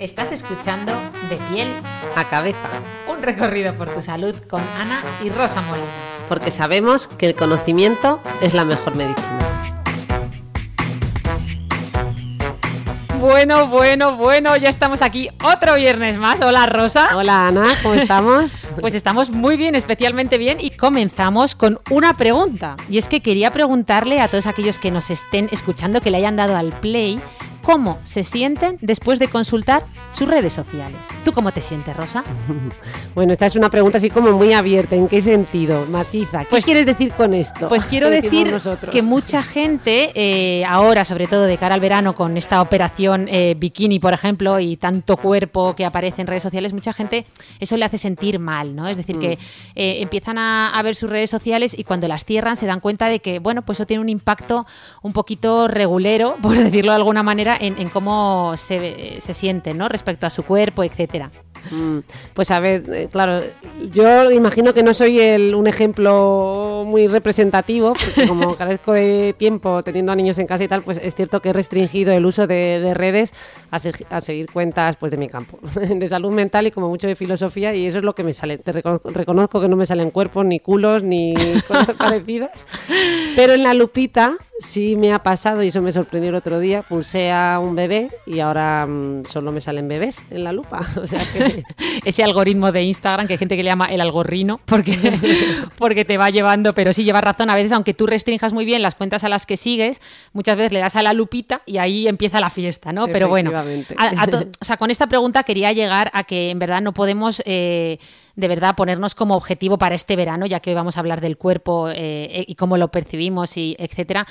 Estás escuchando De piel a cabeza, un recorrido por tu salud con Ana y Rosa Molina. porque sabemos que el conocimiento es la mejor medicina. Bueno, bueno, bueno, ya estamos aquí otro viernes más. Hola Rosa. Hola Ana, ¿cómo estamos? Pues estamos muy bien, especialmente bien, y comenzamos con una pregunta. Y es que quería preguntarle a todos aquellos que nos estén escuchando, que le hayan dado al play, cómo se sienten después de consultar sus redes sociales. ¿Tú cómo te sientes, Rosa? Bueno, esta es una pregunta así como muy abierta. ¿En qué sentido? Matiza. ¿Qué Pues- quieres decir con esto? Pues quiero ¿Qué decimos decir nosotros? que mucha gente, eh, ahora, sobre todo de cara al verano, con esta operación eh, bikini, por ejemplo, y tanto cuerpo que aparece en redes sociales, mucha gente eso le hace sentir mal, ¿no? Es decir, que eh, empiezan a, a ver sus redes sociales y cuando las cierran se dan cuenta de que, bueno, pues eso tiene un impacto un poquito regulero, por decirlo de alguna manera, en, cómo se, se ¿no? Respecto a su cuerpo, etcétera. Mm, Pues a ver, eh, claro, yo imagino que no soy el, un ejemplo muy representativo, porque como carezco de tiempo teniendo a niños en casa y tal, pues es cierto que he restringido el uso de, de redes a, se- a seguir cuentas pues de mi campo, de salud mental y como mucho de filosofía, y eso es lo que me sale. Te reconozco, reconozco que no me salen cuerpos, ni culos, ni cosas parecidas, pero en la lupita sí me ha pasado, y eso me sorprendió el otro día, pulsé a un bebé y ahora mm, solo me salen bebés en la lupa, o sea que... ese algoritmo de Instagram que hay gente que le llama el algorrino porque, porque te va llevando, pero sí lleva razón, a veces aunque tú restrinjas muy bien las cuentas a las que sigues, muchas veces le das a la lupita y ahí empieza la fiesta, ¿no? Pero bueno, a- a o sea, con esta pregunta quería llegar a que en verdad no podemos... eh, de verdad ponernos como objetivo para este verano, ya que hoy vamos a hablar del cuerpo eh, y cómo lo percibimos y etcétera.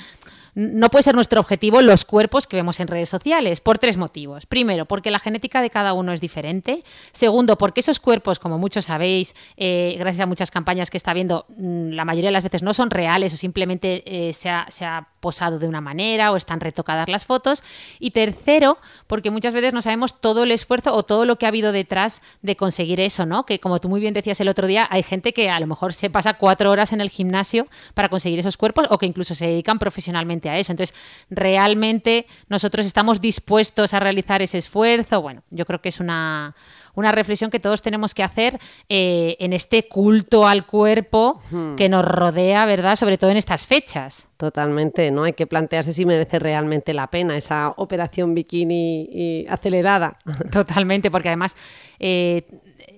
No puede ser nuestro objetivo los cuerpos que vemos en redes sociales, por tres motivos. Primero, porque la genética de cada uno es diferente. Segundo, porque esos cuerpos, como muchos sabéis, eh, gracias a muchas campañas que está viendo, mm, la mayoría de las veces no son reales o simplemente eh, se, ha, se ha posado de una manera o están retocadas las fotos. Y tercero, porque muchas veces no sabemos todo el esfuerzo o todo lo que ha habido detrás de conseguir eso, ¿no? Que como tú muy bien decías el otro día, hay gente que a lo mejor se pasa cuatro horas en el gimnasio para conseguir esos cuerpos o que incluso se dedican profesionalmente a eso. Entonces, realmente nosotros estamos dispuestos a realizar ese esfuerzo. Bueno, yo creo que es una, una reflexión que todos tenemos que hacer eh, en este culto al cuerpo que nos rodea, ¿verdad? Sobre todo en estas fechas. Totalmente, ¿no? Hay que plantearse si merece realmente la pena esa operación bikini y acelerada. Totalmente, porque además eh,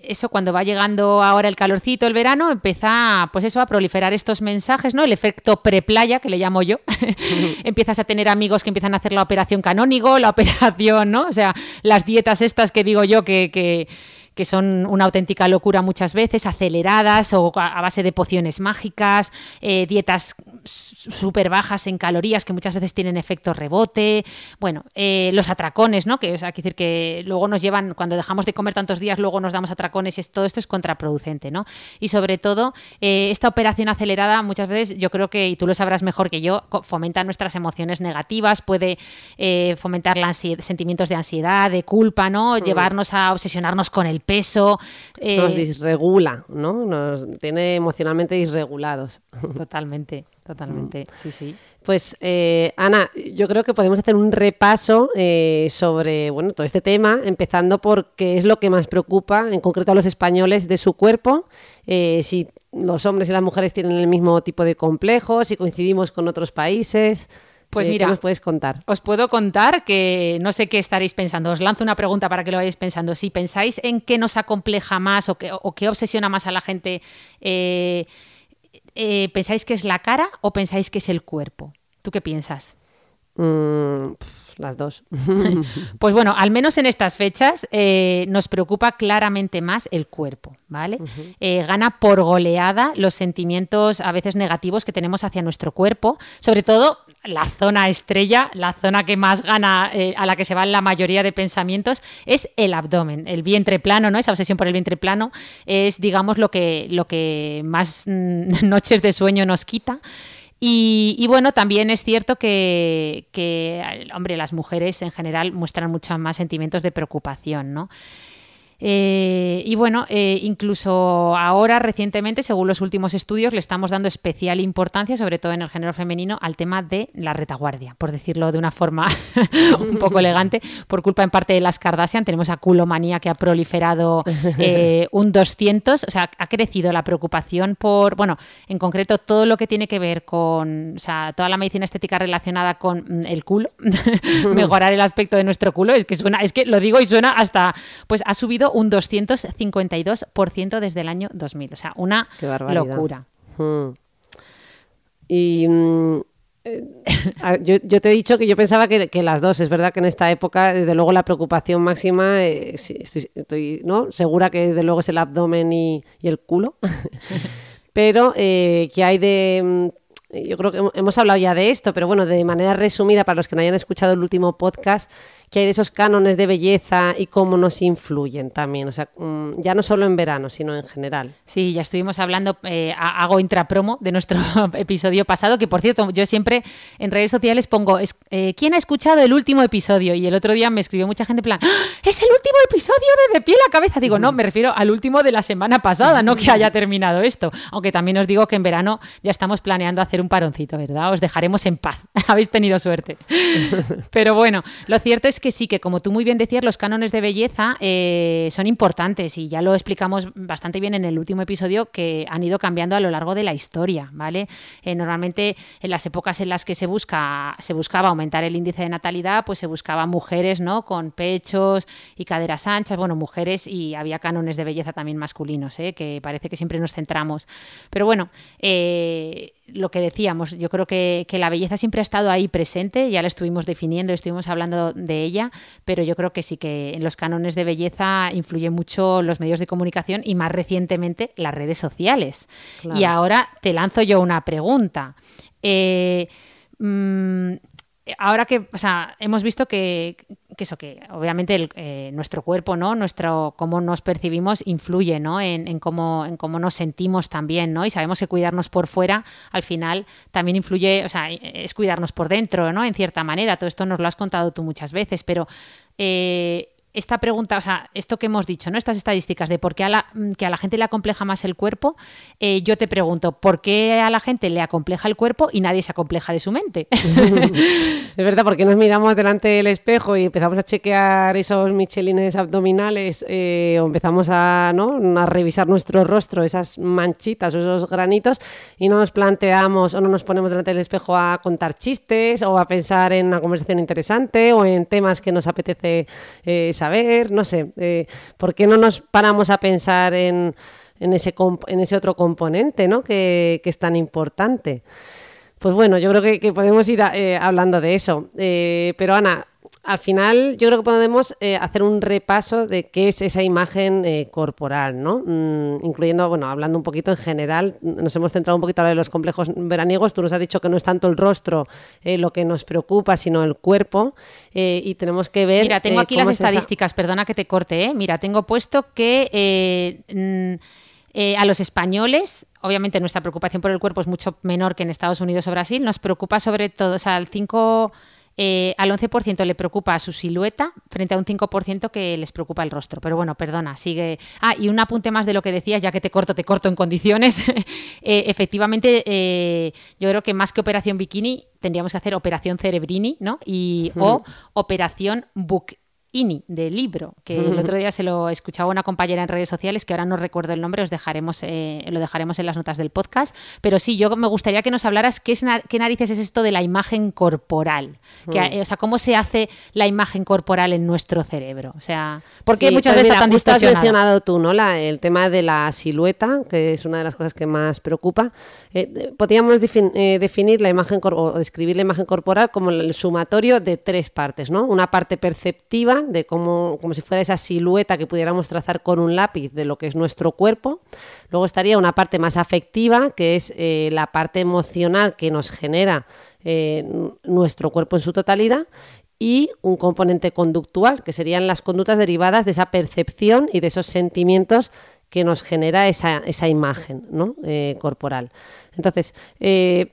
eso cuando va llegando ahora el calorcito, el verano, empieza pues eso a proliferar estos mensajes, ¿no? El efecto preplaya, que le llamo yo. Empiezas a tener amigos que empiezan a hacer la operación canónigo, la operación, ¿no? O sea, las dietas estas que digo yo que, que que son una auténtica locura muchas veces, aceleradas o a base de pociones mágicas, eh, dietas súper bajas en calorías que muchas veces tienen efecto rebote, bueno, eh, los atracones, ¿no? Que es, decir que luego nos llevan, cuando dejamos de comer tantos días, luego nos damos atracones y es- todo esto es contraproducente, ¿no? Y sobre todo, eh, esta operación acelerada muchas veces yo creo que, y tú lo sabrás mejor que yo, fomenta nuestras emociones negativas, puede fomentar la sentimientos de ansiedad, de culpa, ¿no? Llevarnos a obsesionarnos con el peso. eh, Nos disregula, ¿no? Nos tiene emocionalmente disregulados. Totalmente, totalmente, sí, sí. Pues eh, Ana, yo creo que podemos hacer un repaso eh, sobre bueno todo este tema, empezando por qué es lo que más preocupa, en concreto a los españoles, de su cuerpo, eh, si los hombres y las mujeres tienen el mismo tipo de complejos, si coincidimos con otros países. Pues Eh, mira, ¿qué nos puedes contar? Os puedo contar que no sé qué estaréis pensando. Os lanzo una pregunta para que lo vayáis pensando. Si pensáis en qué nos acompleja más o qué, o qué obsesiona más a la gente, eh, eh, ¿pensáis que es la cara o pensáis que es el cuerpo? ¿Tú qué piensas? Mm, las dos. pues bueno, al menos en estas fechas eh, nos preocupa claramente más el cuerpo, ¿vale? Eh, gana por goleada los sentimientos a veces negativos que tenemos hacia nuestro cuerpo, sobre todo la zona estrella, la zona que más gana, eh, a la que se van la mayoría de pensamientos, es el abdomen, el vientre plano, ¿no? Esa obsesión por el vientre plano es, digamos, lo que, lo que más mm, noches de sueño nos quita. Y, bueno, también es cierto que, que, hombre, las mujeres en general muestran muchos más sentimientos de preocupación, ¿no? Eh, y bueno, eh, incluso ahora, recientemente, según los últimos estudios, le estamos dando especial importancia, sobre todo en el género femenino, al tema de la retaguardia, por decirlo de una forma un poco elegante, por culpa en parte de las Kardashian. Tenemos a culomanía que ha proliferado eh, un 200, o sea, ha crecido la preocupación por, bueno, en concreto, todo lo que tiene que ver con, o sea, toda la medicina estética relacionada con mm, el culo, mejorar el aspecto de nuestro culo, es que suena, es que lo digo y suena hasta, pues ha subido un 252% desde el año 2000. O sea, una locura. Hmm. Y mm, eh, yo, te he dicho que yo pensaba que, las dos. Es verdad que en esta época, desde luego, la preocupación máxima, eh, estoy, ¿no? segura que desde luego es el abdomen y, el culo. Pero eh, que hay de mm, yo creo que hemos hablado ya de esto, pero bueno, de manera resumida, para los que no hayan escuchado el último podcast, que hay de esos cánones de belleza y cómo nos influyen también, o sea, mm, ya no solo en verano, sino en general. Sí, ya estuvimos hablando, eh, hago intrapromo de nuestro episodio pasado, que por cierto, yo siempre en redes sociales pongo, eh, ¿quién ha escuchado el último episodio? Y el otro día me escribió mucha gente en plan, ¡Ah! es el último episodio de De pie la cabeza. Digo, no, me refiero al último de la semana pasada, no que haya terminado esto. Aunque también os digo que en verano ya estamos planeando hacer un paroncito, ¿verdad? Os dejaremos en paz. Habéis tenido suerte. Pero bueno, lo cierto es que sí, que como tú muy bien decías, los cánones de belleza eh, son importantes y ya lo explicamos bastante bien en el último episodio que han ido cambiando a lo largo de la historia, ¿vale? Eh, normalmente en las épocas en las que se busca se buscaba aumentar el índice de natalidad, pues se buscaba mujeres, ¿no? Con pechos y caderas anchas, bueno, mujeres y había cánones de belleza también masculinos, ¿eh? que parece que siempre nos centramos. Pero bueno, lo que decíamos, yo creo que, la belleza siempre ha estado ahí presente, ya la estuvimos definiendo, estuvimos hablando de ella, pero yo creo que sí que en los cánones de belleza influyen mucho los medios de comunicación y más recientemente las redes sociales. Y ahora te lanzo yo una pregunta. Eh, mm, ahora que, o sea, hemos visto que, eso, que obviamente eh, nuestro cuerpo, ¿no? Nuestro, cómo nos percibimos influye, ¿no? En, cómo, en cómo nos sentimos también, ¿no? Y sabemos que cuidarnos por fuera, al final, también influye, o sea, es cuidarnos por dentro, ¿no? En cierta manera. Todo esto nos lo has contado tú muchas veces, pero eh, esta pregunta, o sea, esto que hemos dicho, ¿no? Estas estadísticas de por qué a la, mm, que a la gente le acompleja más el cuerpo, eh, yo te pregunto, ¿por qué a la gente le acompleja el cuerpo y nadie se acompleja de su mente? es verdad, porque nos miramos delante del espejo y empezamos a chequear esos michelines abdominales eh, o empezamos a, ¿no? a revisar nuestro rostro, esas manchitas o esos granitos y no nos planteamos o no nos ponemos delante del espejo a contar chistes o a pensar en una conversación interesante o en temas que nos apetece eh, saber, no sé, eh, ¿por qué no nos paramos a pensar en, en, ese, en ese otro componente ¿no? que, que es tan importante? Pues bueno, yo creo que, podemos ir eh, hablando de eso. Eh, pero Ana, al final yo creo que podemos eh, hacer un repaso de qué es esa imagen eh, corporal, ¿no? Mm, incluyendo, bueno, hablando un poquito en general, nos hemos centrado un poquito en los complejos veraniegos, tú nos has dicho que no es tanto el rostro eh, lo que nos preocupa, sino el cuerpo, y tenemos que ver... Mira, tengo aquí las estadísticas, perdona que te corte, ¿eh? Mira, tengo puesto que... Mm, a los españoles, obviamente nuestra preocupación por el cuerpo es mucho menor que en Estados Unidos o Brasil, nos preocupa sobre todo, o sea, el 5 eh, al 11% le preocupa su silueta frente a un 5% que les preocupa el rostro. Pero bueno, perdona, sigue. Ah, y un apunte más de lo que decías, ya que te corto, te corto en condiciones. Eh, efectivamente, eh, yo creo que más que operación bikini, tendríamos que hacer operación cerebrini, ¿no? Y, O operación book INI, de libro, que el otro día se lo escuchaba una compañera en redes sociales, que ahora no recuerdo el nombre, os dejaremos, eh, lo dejaremos en las notas del podcast. Pero sí, yo me gustaría que nos hablaras qué, es, qué narices es esto de la imagen corporal. Que, O sea, cómo se hace la imagen corporal en nuestro cerebro. O sea, ¿por qué muchas pues veces tan has mencionado tú, ¿no? el tema de la silueta, que es una de las cosas que más preocupa. Eh, podríamos eh, definir la imagen o describir la imagen corporal como el sumatorio de tres partes, ¿no? Una parte perceptiva, de cómo, como si fuera esa silueta que pudiéramos trazar con un lápiz de lo que es nuestro cuerpo. Luego estaría una parte más afectiva, que es eh, la parte emocional que nos genera nuestro cuerpo en su totalidad y un componente conductual, que serían las conductas derivadas de esa percepción y de esos sentimientos que nos genera esa, esa imagen ¿no? Eh, corporal. Entonces, eh,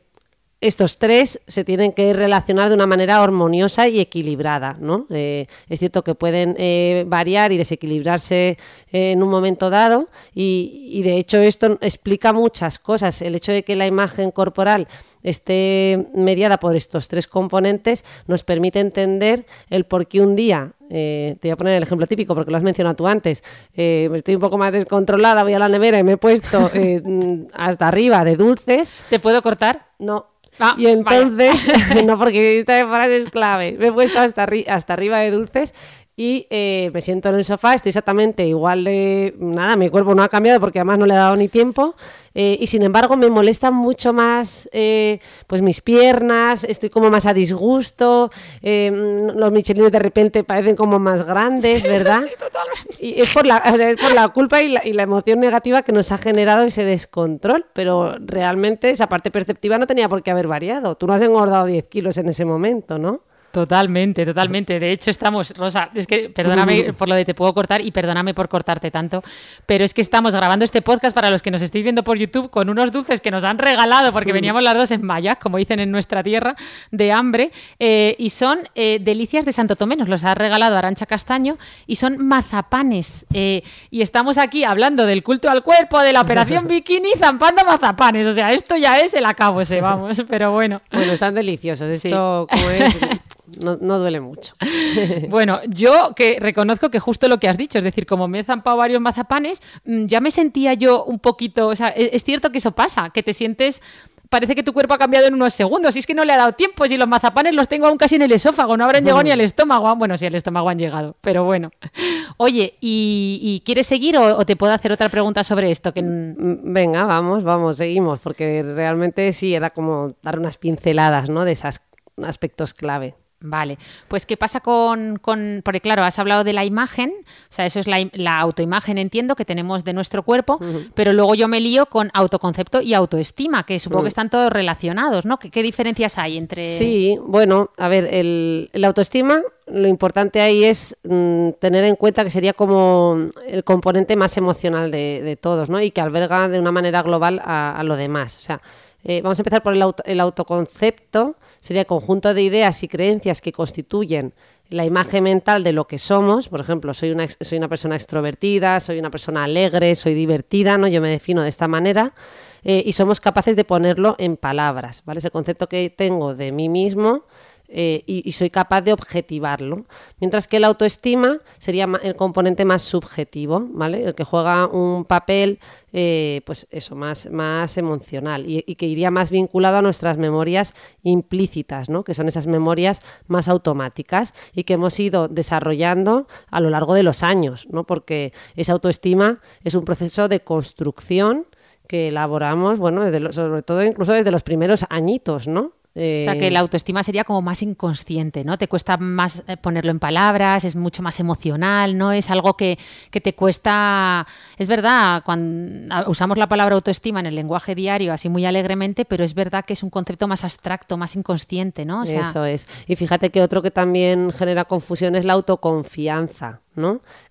estos tres se tienen que relacionar de una manera armoniosa y equilibrada. ¿no? Eh, es cierto que pueden eh, variar y desequilibrarse en un momento dado y, de hecho esto explica muchas cosas. El hecho de que la imagen corporal esté mediada por estos tres componentes nos permite entender el por qué un día eh, te voy a poner el ejemplo típico porque lo has mencionado tú antes. estoy un poco más descontrolada, voy a la nevera y me he puesto hasta arriba de dulces. ¿Te puedo cortar? No, Ah, y entonces, no, porque esta frase es clave. Me he puesto hasta, hasta arriba de dulces y eh, me siento en el sofá, estoy exactamente igual de... Nada, mi cuerpo no ha cambiado porque además no le he dado ni tiempo eh, y sin embargo me molestan mucho más eh, pues mis piernas, estoy como más a disgusto, los michelines de repente parecen como más grandes, ¿verdad? Sí, totalmente. Y es por la, es por la culpa y la, y la emoción negativa que nos ha generado ese descontrol, pero realmente esa parte perceptiva no tenía por qué haber variado. Tú no has engordado 10 kilos en ese momento, ¿no? Totalmente, totalmente. De hecho, estamos, Rosa, es que perdóname por lo de te puedo cortar y perdóname por cortarte tanto, pero es que estamos grabando este podcast para los que nos estéis viendo por YouTube con unos dulces que nos han regalado, porque veníamos las dos en mayas, como dicen en nuestra tierra, de hambre, eh, y son eh, delicias de Santo Tomé, nos los ha regalado Arancha Castaño, y son mazapanes. Eh, y estamos aquí hablando del culto al cuerpo, de la operación bikini, zampando mazapanes. O sea, esto ya es el acabo ese, vamos, pero bueno. Bueno, están deliciosos. Esto, como es no, duele mucho. bueno, yo que reconozco que justo lo que has dicho, es decir, como me he zampado varios mazapanes, mm, ya me sentía yo un poquito, o sea, e-, es, cierto que eso pasa, que te sientes parece que tu cuerpo ha cambiado en unos segundos. Y es que no le ha dado tiempo. Si los mazapanes los tengo aún casi en el esófago, no habrán llegado ni al estómago. Bueno, sí, al estómago han llegado, pero bueno. Oye, ¿y, quieres seguir o, te puedo hacer otra pregunta sobre esto? Que... Mm, venga, vamos, vamos, seguimos, porque realmente sí era como dar unas pinceladas ¿no? de esos aspectos clave. Vale, pues ¿qué pasa con, con, porque claro, has hablado de la imagen, o sea, eso es la, autoimagen, entiendo, que tenemos de nuestro cuerpo, pero luego yo me lío con autoconcepto y autoestima, que supongo que mm. están todos relacionados, ¿no? ¿Qué, diferencias hay entre...? Sí, bueno, a ver, el, autoestima, lo importante ahí es mm, tener en cuenta que sería como el componente más emocional de, todos, ¿no? Y que alberga de una manera global a, lo demás, o sea, eh, vamos a empezar por el, el autoconcepto, sería el conjunto de ideas y creencias que constituyen la imagen mental de lo que somos. Por ejemplo, soy una, soy una persona extrovertida, soy una persona alegre, soy divertida, ¿no? Yo me defino de esta manera. Eh, y somos capaces de ponerlo en palabras, ¿vale? Ese concepto que tengo de mí mismo eh, y, soy capaz de objetivarlo. Mientras que la autoestima sería el componente más subjetivo, ¿vale? El que juega un papel, eh, pues eso, más, más emocional y, que iría más vinculado a nuestras memorias implícitas, ¿no? Que son esas memorias más automáticas y que hemos ido desarrollando a lo largo de los años, ¿no? Porque esa autoestima es un proceso de construcción que elaboramos, bueno, sobre todo incluso desde los primeros añitos, ¿no? O sea, que la autoestima sería como más inconsciente, ¿no? Te cuesta más eh, ponerlo en palabras, es mucho más emocional, ¿no? Es algo que, te cuesta... Es verdad, cuando usamos la palabra autoestima en el lenguaje diario así muy alegremente, pero es verdad que es un concepto más abstracto, más inconsciente, ¿no? Eso es. Y fíjate que otro que también genera confusión es la autoconfianza.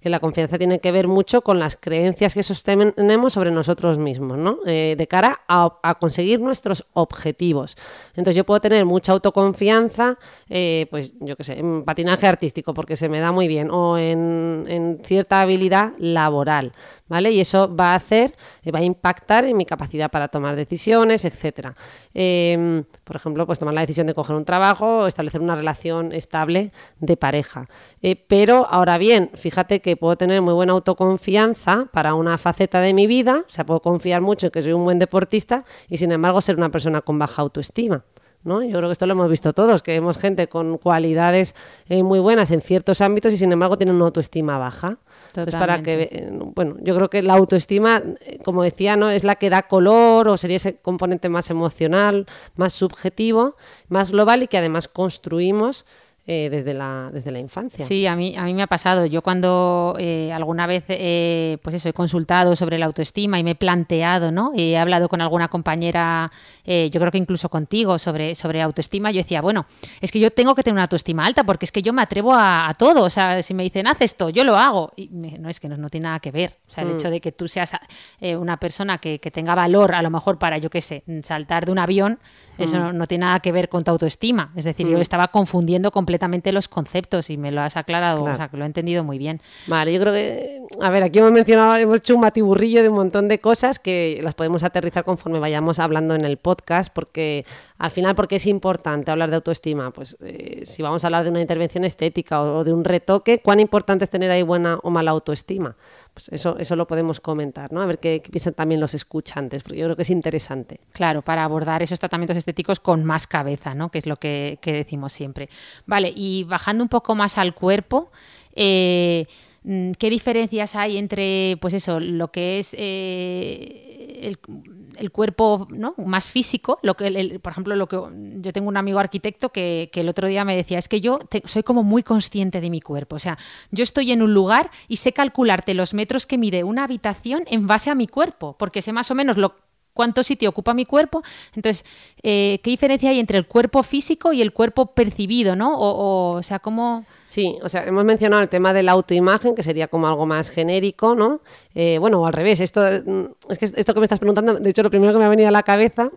Que la confianza tiene que ver mucho con las creencias que sostenemos sobre nosotros mismos, ¿no? Eh, de cara a, conseguir nuestros objetivos. Entonces yo puedo tener mucha autoconfianza, eh, pues yo qué sé, en patinaje artístico porque se me da muy bien o en, cierta habilidad laboral, ¿vale? Y eso va a hacer, eh, va a impactar en mi capacidad para tomar decisiones, etcétera. Em, por ejemplo, pues tomar la decisión de coger un trabajo establecer una relación estable de pareja. Eh, pero ahora bien, fíjate que puedo tener muy buena autoconfianza para una faceta de mi vida, o sea, puedo confiar mucho en que soy un buen deportista y sin embargo ser una persona con baja autoestima. ¿No? Yo creo que esto lo hemos visto todos, que vemos gente con cualidades eh, muy buenas en ciertos ámbitos y sin embargo tienen una autoestima baja. Entonces, para que, eh, bueno, yo creo que la autoestima, eh, como decía, ¿no? es la que da color o sería ese componente más emocional, más subjetivo, más global y que además construimos eh, desde, la, desde la infancia. Sí, a mí, a mí me ha pasado. Yo cuando eh, alguna vez eh, pues eso, he consultado sobre la autoestima y me he planteado, ¿no? Y he hablado con alguna compañera, yo creo que incluso contigo, sobre, sobre autoestima, yo decía, bueno, es que yo tengo que tener una autoestima alta porque es que yo me atrevo a, todo. O sea, si me dicen, haz esto, yo lo hago. Y no es que no, tiene nada que ver. O sea, el mm. hecho de que tú seas una persona que, que, tenga valor, a lo mejor para, yo qué sé, saltar de un avión, eso mm. no, tiene nada que ver con tu autoestima. Es decir, yo mm. estaba confundiendo completamente los conceptos y me lo has aclarado, o sea, que lo he entendido muy bien. Vale, yo creo que, a ver, aquí hemos mencionado, hemos hecho un batiburrillo de un montón de cosas que las podemos aterrizar conforme vayamos hablando en el podcast, porque al final, ¿por qué es importante hablar de autoestima? Pues eh, si vamos a hablar de una intervención estética o, de un retoque, ¿cuán importante es tener ahí buena o mala autoestima? Pues eso, eso lo podemos comentar, ¿no? A ver qué, piensan también los escuchantes, porque yo creo que es interesante. Claro, para abordar esos tratamientos estéticos con más cabeza, ¿no? Que es lo que, decimos siempre. Vale, y bajando un poco más al cuerpo, eh, ¿qué diferencias hay entre, pues eso, lo que es eh, el el cuerpo ¿no? más físico, lo que por ejemplo, lo que yo tengo un amigo arquitecto que, el otro día me decía, es que yo soy como muy consciente de mi cuerpo, o sea, yo estoy en un lugar y sé calcularte los metros que mide una habitación en base a mi cuerpo, porque sé más o menos lo cuánto sitio ocupa mi cuerpo. Entonces, eh, ¿qué diferencia hay entre el cuerpo físico y el cuerpo percibido, no? O, o, sea, ¿cómo...? Sí, o sea, hemos mencionado el tema de la autoimagen, que sería como algo más genérico, ¿no? Eh, bueno, o al revés, esto, mm, es que esto que me estás preguntando, de hecho, lo primero que me ha venido a la cabeza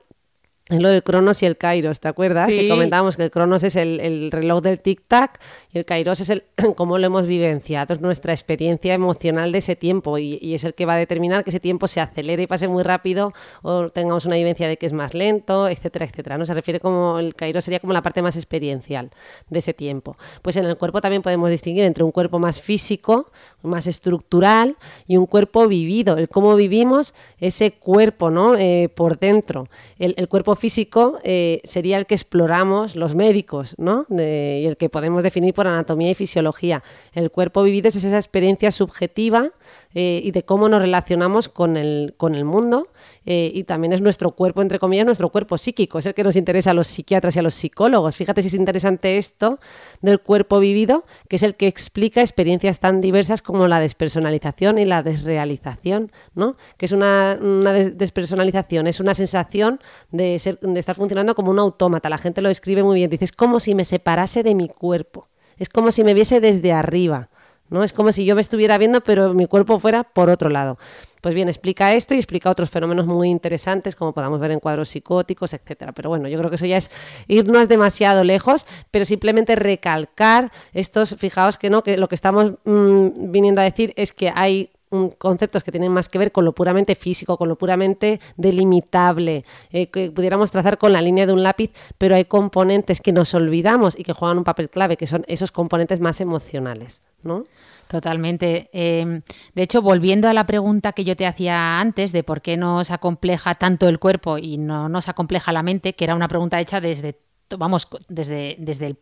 es lo del Cronos y el Kairos, ¿te acuerdas? Que comentábamos que el Cronos es el, reloj del tic-tac y el Kairos es el cómo lo hemos vivenciado, es nuestra experiencia emocional de ese tiempo y, es el que va a determinar que ese tiempo se acelere y pase muy rápido o tengamos una vivencia de que es más lento, etcétera, etcétera. ¿no? Se refiere como el Kairos sería como la parte más experiencial de ese tiempo. Pues en el cuerpo también podemos distinguir entre un cuerpo más físico, más estructural y un cuerpo vivido, el cómo vivimos ese cuerpo ¿no? Eh, por dentro. El, el cuerpo físico eh, sería el que exploramos los médicos, ¿no? y el que podemos definir por anatomía y fisiología. El cuerpo vivido es esa experiencia subjetiva eh, y de cómo nos relacionamos con el, con el mundo eh, y también es nuestro cuerpo, entre comillas, nuestro cuerpo psíquico, es el que nos interesa a los psiquiatras y a los psicólogos. Fíjate si es interesante esto del cuerpo vivido, que es el que explica experiencias tan diversas como la despersonalización y la desrealización, ¿no? Que es una, una despersonalización, es una sensación de de estar funcionando como un autómata. La gente lo describe muy bien. Dice, es como si me separase de mi cuerpo. Es como si me viese desde arriba. ¿no? Es como si yo me estuviera viendo, pero mi cuerpo fuera por otro lado. Pues bien, explica esto y explica otros fenómenos muy interesantes, como podamos ver en cuadros psicóticos, etcétera. Pero bueno, yo creo que eso ya es irnos demasiado lejos, pero simplemente recalcar estos, fijaos que no, que lo que estamos mm, viniendo a decir es que hay conceptos que tienen más que ver con lo puramente físico, con lo puramente delimitable, eh, que pudiéramos trazar con la línea de un lápiz, pero hay componentes que nos olvidamos y que juegan un papel clave, que son esos componentes más emocionales, ¿no? Totalmente. Em, de hecho, volviendo a la pregunta que yo te hacía antes de por qué nos acompleja tanto el cuerpo y no nos acompleja la mente, que era una pregunta hecha desde, vamos, desde, desde el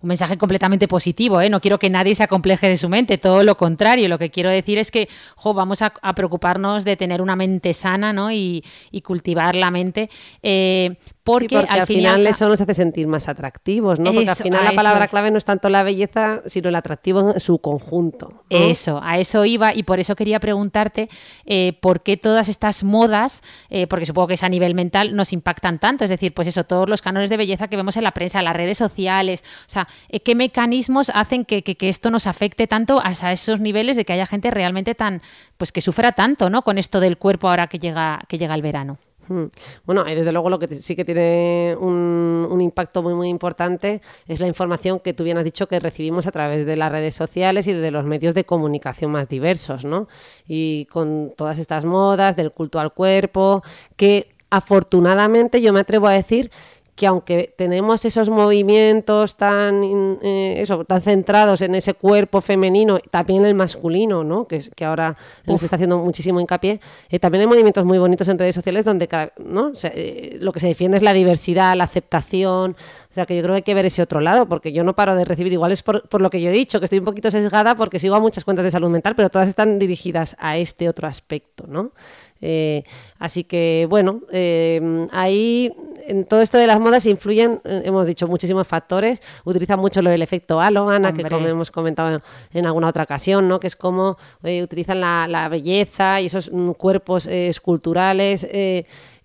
un mensaje completamente positivo, ¿eh? no quiero que nadie se acompleje de su mente, todo lo contrario, lo que quiero decir es que vamos a, preocuparnos de tener una mente sana ¿no? y, cultivar la mente, eh, porque, al, final, eso nos hace sentir más atractivos, ¿no? Porque al final la palabra clave no es tanto la belleza, sino el atractivo en su conjunto. Eso, a eso iba y por eso quería preguntarte eh, por qué todas estas modas, eh, porque supongo que es a nivel mental, nos impactan tanto. Es decir, pues eso, todos los cánones de belleza que vemos en la prensa, las redes sociales, o sea, eh, ¿qué mecanismos hacen que, que, esto nos afecte tanto a esos niveles de que haya gente realmente tan, pues que sufra tanto, ¿no? Con esto del cuerpo ahora que llega, que llega el verano. Hmm. Bueno, desde luego lo que sí que tiene un, un, impacto muy muy importante es la información que tú bien has dicho que recibimos a través de las redes sociales y de los medios de comunicación más diversos, ¿no? Y con todas estas modas del culto al cuerpo, que afortunadamente yo me atrevo a decir que aunque tenemos esos movimientos tan, eh, eso, tan centrados en ese cuerpo femenino, también el masculino, ¿no? que, que ahora se está haciendo muchísimo hincapié, eh, también hay movimientos muy bonitos en redes sociales donde ¿no? Eh, lo que se defiende es la diversidad, la aceptación, o sea, que yo creo que hay que ver ese otro lado, porque yo no paro de recibir, igual es por, por, lo que yo he dicho, que estoy un poquito sesgada porque sigo a muchas cuentas de salud mental, pero todas están dirigidas a este otro aspecto, ¿no? Eh, así que, bueno, eh, ahí en todo esto de las modas influyen, eh, hemos dicho, muchísimos factores. Utilizan mucho lo del efecto halo, Ana, que como hemos comentado en alguna otra ocasión, ¿no? que es como utilizan la, la, belleza y esos mm, cuerpos esculturales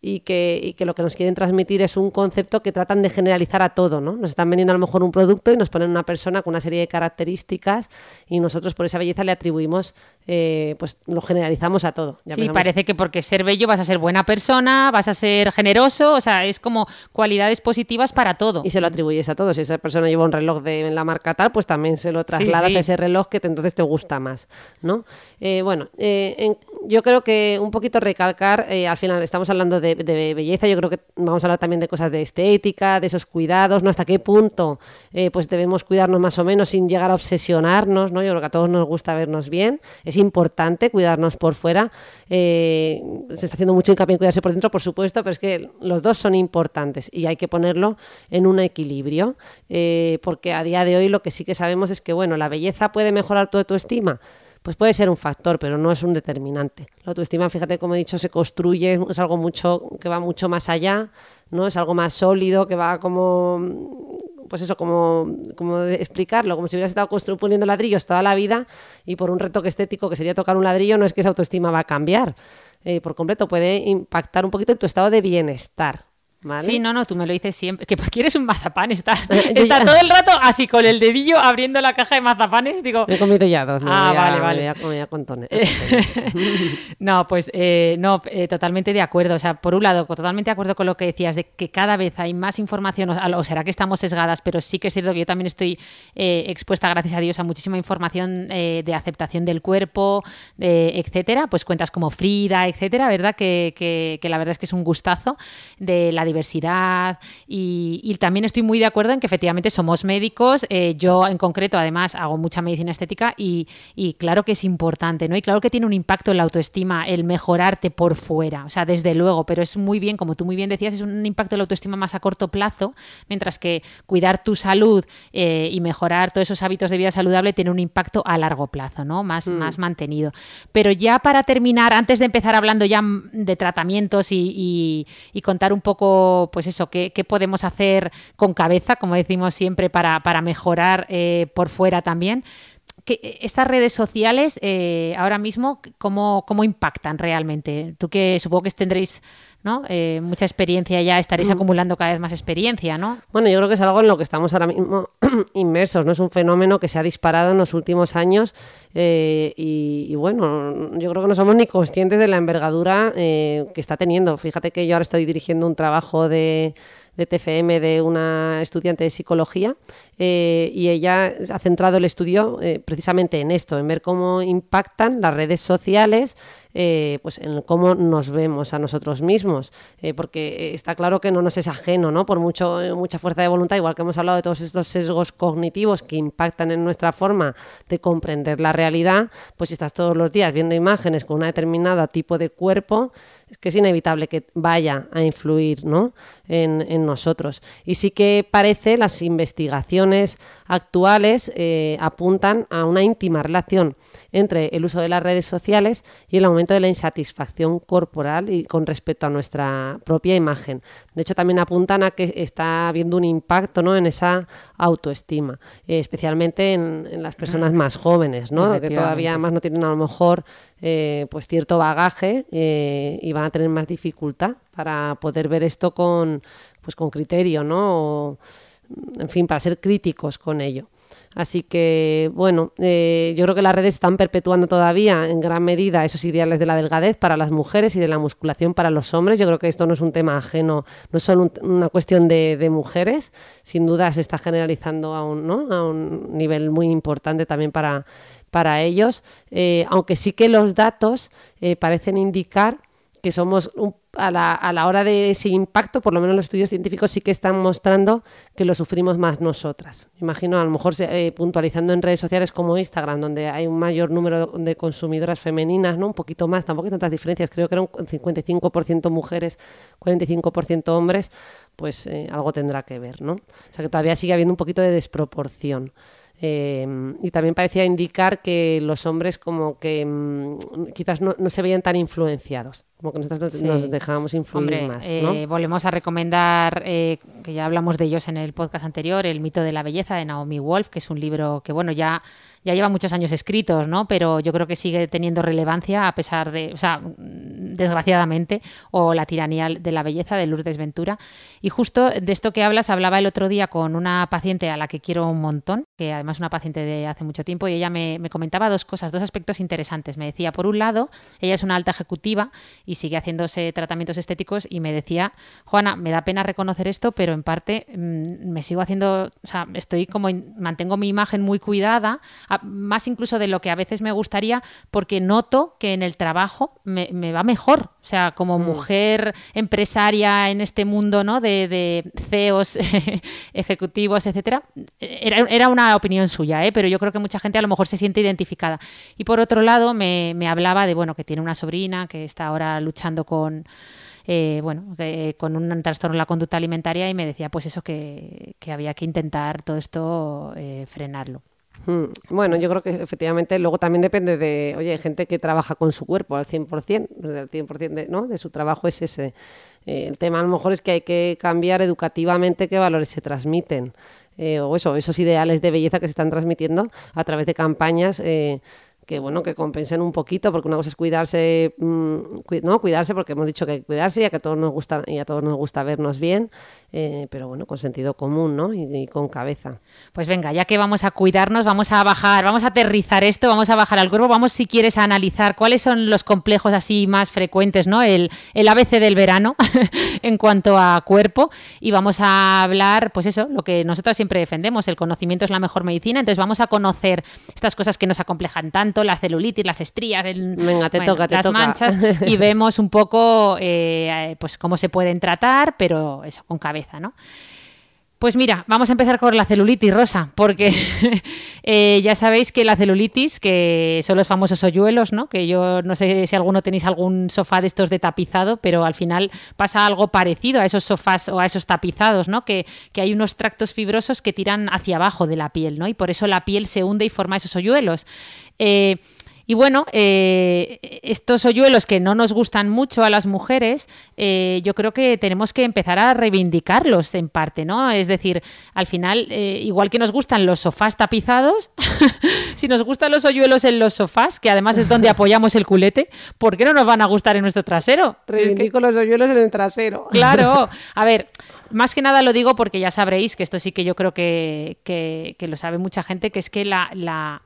y que, y que lo que nos quieren transmitir es un concepto que tratan de generalizar a todo, ¿no? Nos están vendiendo a lo mejor un producto y nos ponen una persona con una serie de características y nosotros por esa belleza le atribuimos, eh, pues lo generalizamos a todo. sí, parece que porque ser bello vas a ser buena persona, vas a ser generoso, o sea, es como cualidades positivas para todo. Y se lo atribuyes a todos. Si esa persona lleva un reloj de la marca tal, pues también se lo trasladas a ese reloj que entonces te gusta más, ¿no? Eh, bueno, eh, yo creo que un poquito recalcar, al final estamos hablando de de, belleza, yo creo que vamos a hablar también de cosas de estética, de esos cuidados, ¿no? Hasta qué punto eh, pues debemos cuidarnos más o menos sin llegar a obsesionarnos, ¿no? Yo creo que a todos nos gusta vernos bien, es importante cuidarnos por fuera, eh, se está haciendo mucho hincapié en cuidarse por dentro, por supuesto, pero es que los dos son importantes y hay que ponerlo en un equilibrio, eh, porque a día de hoy lo que sí que sabemos es que, bueno, la belleza puede mejorar tu autoestima, pues puede ser un factor, pero no es un determinante. La autoestima, fíjate, como he dicho, se construye, es algo mucho que va mucho más allá, ¿no? Es algo más sólido, que va como pues eso, como, como explicarlo, como si hubieras estado poniendo ladrillos toda la vida y por un reto estético que sería tocar un ladrillo, no es que esa autoestima va a cambiar eh, por completo, puede impactar un poquito en tu estado de bienestar. Sí, no, no, tú me lo dices siempre. Que porque eres un mazapán, está, está todo el rato así con el dedillo abriendo la caja de mazapanes. Digo, he comido ya dos, ¿no? Ah, vale, vale. Ya, ya con no, pues eh, no, eh, totalmente de acuerdo. O sea, por un lado, totalmente de acuerdo con lo que decías, de que cada vez hay más información, o, será que estamos sesgadas, pero sí que es cierto que yo también estoy eh, expuesta, gracias a Dios, a muchísima información de aceptación del cuerpo, etcétera. Pues cuentas como Frida, etcétera, ¿verdad? Que, que, que la verdad es que es un gustazo de la diversidad y, también estoy muy de acuerdo en que efectivamente somos médicos, eh, yo en concreto además hago mucha medicina estética y, claro que es importante, ¿no? Y claro que tiene un impacto en la autoestima el mejorarte por fuera, o sea, desde luego, pero es muy bien, como tú muy bien decías, es un impacto en la autoestima más a corto plazo, mientras que cuidar tu salud eh, y mejorar todos esos hábitos de vida saludable tiene un impacto a largo plazo, ¿no? Más, mm. más mantenido. Pero ya para terminar, antes de empezar hablando ya de tratamientos y contar un poco pues eso, qué, podemos hacer con cabeza, como decimos siempre, para, para mejorar eh, por fuera también. Que estas redes sociales eh, ahora mismo, ¿cómo, ¿cómo impactan realmente? Tú que supongo que tendréis ¿no? Eh, mucha experiencia ya, estaréis mm. acumulando cada vez más experiencia, ¿no? Bueno, yo creo que es algo en lo que estamos ahora mismo inmersos, ¿no? Es un fenómeno que se ha disparado en los últimos años y, y, bueno, yo creo que no somos ni conscientes de la envergadura que está teniendo. Fíjate que yo ahora estoy dirigiendo un trabajo de de TFM de una estudiante de psicología eh, y ella ha centrado el estudio eh, precisamente en esto, en ver cómo impactan las redes sociales eh, pues en cómo nos vemos a nosotros mismos, porque está claro que no nos es ajeno, ¿no? Por mucho, mucha fuerza de voluntad, igual que hemos hablado de todos estos sesgos cognitivos que impactan en nuestra forma de comprender la realidad, pues si estás todos los días viendo imágenes con un determinado tipo de cuerpo, es que es inevitable que vaya a influir ¿no? en, en nosotros. Y sí que parece las investigaciones actuales eh, apuntan a una íntima relación entre el uso de las redes sociales y el aumento de la insatisfacción corporal y con respecto a nuestra propia imagen. De hecho, también apuntan a que está habiendo un impacto ¿no? en esa autoestima, eh, especialmente en, las personas más jóvenes, ¿no? que todavía más no tienen a lo mejor eh, pues cierto bagaje y van a tener más dificultad para poder ver esto con, pues, con criterio, ¿no? en fin, para ser críticos con ello. Así que, bueno, eh, yo creo que las redes están perpetuando todavía en gran medida esos ideales de la delgadez para las mujeres y de la musculación para los hombres. Yo creo que esto no es un tema ajeno, no es solo una cuestión de, mujeres, sin duda se está generalizando a un, ¿no? a un nivel muy importante también para, para ellos, eh, aunque sí que los datos eh, parecen indicar que somos a, la, a, la, hora de ese impacto, por lo menos los estudios científicos sí que están mostrando que lo sufrimos más nosotras. Imagino, a lo mejor eh, puntualizando en redes sociales como Instagram, donde hay un mayor número de consumidoras femeninas, ¿no? un poquito más, tampoco hay tantas diferencias, creo que era un 55% mujeres, 45% hombres, pues eh, algo tendrá que ver. ¿no? O sea que todavía sigue habiendo un poquito de desproporción. Em, y también parecía indicar que los hombres como que mm, quizás no, se veían tan influenciados, como que nosotros nos dejábamos influir más. Eh, volvemos a recomendar, eh, que ya hablamos de ellos en el podcast anterior, El mito de la belleza de Naomi Wolf, que es un libro que bueno ya ya lleva muchos años escritos, ¿no? Pero yo creo que sigue teniendo relevancia a pesar de, o sea, desgraciadamente, o la tiranía de la belleza de Lourdes Ventura. Y justo de esto que hablas, hablaba el otro día con una paciente a la que quiero un montón, que además es una paciente de hace mucho tiempo, y ella me, comentaba dos cosas, dos aspectos interesantes. Me decía, por un lado, ella es una alta ejecutiva y sigue haciéndose tratamientos estéticos, y me decía, Juana, me da pena reconocer esto, pero en parte mm, me sigo haciendo, o sea, estoy como, mantengo mi imagen muy cuidada, más incluso de lo que a veces me gustaría, porque noto que en el trabajo me, va mejor. O sea, como mm. mujer empresaria en este mundo ¿no? de, de CEOs ejecutivos, etcétera, era, una opinión suya, ¿eh? pero yo creo que mucha gente a lo mejor se siente identificada. Y por otro lado, me, hablaba de bueno, que tiene una sobrina que está ahora luchando con. Eh, bueno, con un trastorno de la conducta alimentaria y me decía pues eso que, había que intentar todo esto eh, frenarlo. Mm, bueno, yo creo que efectivamente luego también depende de, oye, hay gente que trabaja con su cuerpo al 100%, el 100% de, ¿no? de su trabajo es ese. Eh, el tema a lo mejor es que hay que cambiar educativamente qué valores se transmiten, eh, o eso, esos ideales de belleza que se están transmitiendo a través de campañas. Eh, que bueno, que compensen un poquito, porque una cosa es cuidarse, mm, no, cuidarse, porque hemos dicho que hay que cuidarse y a que todos nos gusta, y a todos nos gusta vernos bien, eh, pero bueno, con sentido común, ¿no? Y, con cabeza. Pues venga, ya que vamos a cuidarnos, vamos a bajar, vamos a aterrizar esto, vamos a bajar al cuerpo, vamos si quieres a analizar cuáles son los complejos así más frecuentes, ¿no? El, el ABC del verano en cuanto a cuerpo y vamos a hablar, pues eso, lo que nosotros siempre defendemos, el conocimiento es la mejor medicina, entonces vamos a conocer estas cosas que nos acomplejan tanto la celulitis, las estrías, las manchas y vemos un poco eh, pues cómo se pueden tratar, pero eso con cabeza, ¿no? Pues mira, vamos a empezar con la celulitis rosa, porque eh, ya sabéis que la celulitis, que son los famosos hoyuelos, ¿no? Que yo no sé si alguno tenéis algún sofá de estos de tapizado, pero al final pasa algo parecido a esos sofás o a esos tapizados, ¿no? Que, que hay unos tractos fibrosos que tiran hacia abajo de la piel, ¿no? Y por eso la piel se hunde y forma esos hoyuelos. Eh, y bueno, eh, estos hoyuelos que no nos gustan mucho a las mujeres, eh, yo creo que tenemos que empezar a reivindicarlos en parte, ¿no? Es decir, al final, igual que nos gustan los sofás tapizados, si nos gustan los hoyuelos en los sofás, que además es donde apoyamos el culete, ¿por qué no nos van a gustar en nuestro trasero? Reivindico los hoyuelos en el trasero. Claro, a ver, más que nada lo digo porque ya sabréis que esto sí que yo creo que, que lo sabe mucha gente, que es que la, la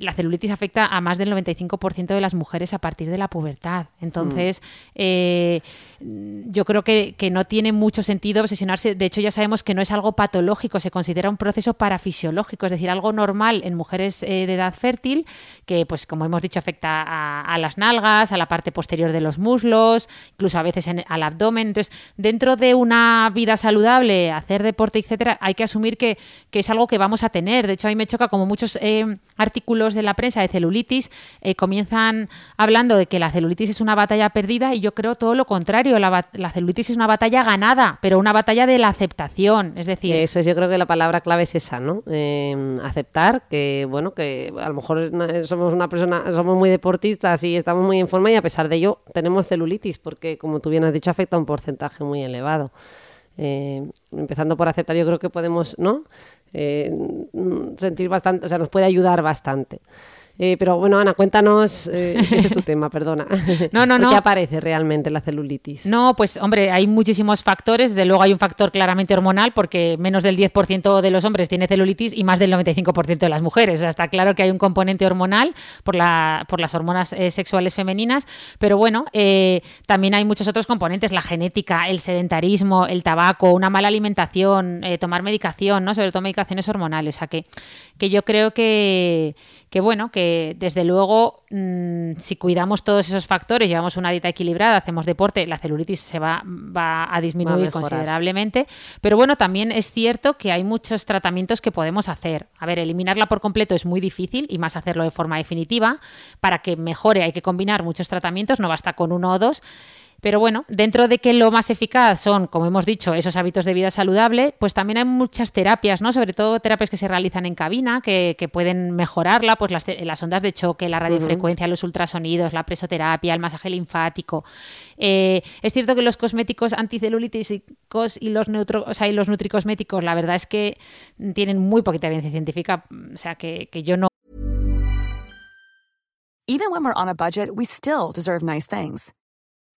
la celulitis afecta a más del 95% de las mujeres a partir de la pubertad. Entonces, mm. eh, yo creo que, no tiene mucho sentido obsesionarse. De hecho, ya sabemos que no es algo patológico, se considera un proceso parafisiológico, es decir, algo normal en mujeres eh, de edad fértil, que, pues, como hemos dicho, afecta a, las nalgas, a la parte posterior de los muslos, incluso a veces al abdomen. Entonces, dentro de una vida saludable, hacer deporte, etcétera, hay que asumir que, es algo que vamos a tener. De hecho, a mí me choca como muchos eh, artículos de la prensa de celulitis eh, comienzan hablando de que la celulitis es una batalla perdida y yo creo todo lo contrario. La, celulitis es una batalla ganada, pero una batalla de la aceptación. Es decir, eso es, yo creo que la palabra clave es esa, ¿no? Eh, aceptar que, bueno, que a lo mejor somos una persona, somos muy deportistas y estamos muy en forma y a pesar de ello tenemos celulitis porque, como tú bien has dicho, afecta a un porcentaje muy elevado. Eh, empezando por aceptar, yo creo que podemos, ¿no? Eh, sentir bastante, o sea, nos puede ayudar bastante. Eh, pero bueno, Ana, cuéntanos, eh, ese es tu tema, perdona. No, no, no. ¿Qué aparece realmente la celulitis? No, pues hombre, hay muchísimos factores. De luego hay un factor claramente hormonal, porque menos del 10% de los hombres tiene celulitis y más del 95% de las mujeres. O sea, está claro que hay un componente hormonal por, la, por las hormonas eh, sexuales femeninas, pero bueno, eh, también hay muchos otros componentes, la genética, el sedentarismo, el tabaco, una mala alimentación, tomar medicación, ¿no? Sobre todo medicaciones hormonales. O sea, que, que yo creo que que bueno, que desde luego mmm, si cuidamos todos esos factores, llevamos una dieta equilibrada, hacemos deporte, la celulitis se va, va a disminuir Va a considerablemente. Pero bueno, también es cierto que hay muchos tratamientos que podemos hacer. A ver, eliminarla por completo es muy difícil y más hacerlo de forma definitiva. Para que mejore hay que combinar muchos tratamientos, no basta con uno o dos. Pero bueno, dentro de que lo más eficaz son, como hemos dicho, esos hábitos de vida saludable, pues también hay muchas terapias, ¿no? Sobre todo terapias que se realizan en cabina, que, que pueden mejorarla, pues las, las, ondas de choque, la radiofrecuencia, uh -huh. los ultrasonidos, la presoterapia, el masaje linfático. Eh, es cierto que los cosméticos anticelulíticos y los, neutro, o sea, y los nutricosméticos, la verdad es que tienen muy poquita evidencia científica, o sea, que, que yo no. Even when we're on a budget, we still deserve nice things.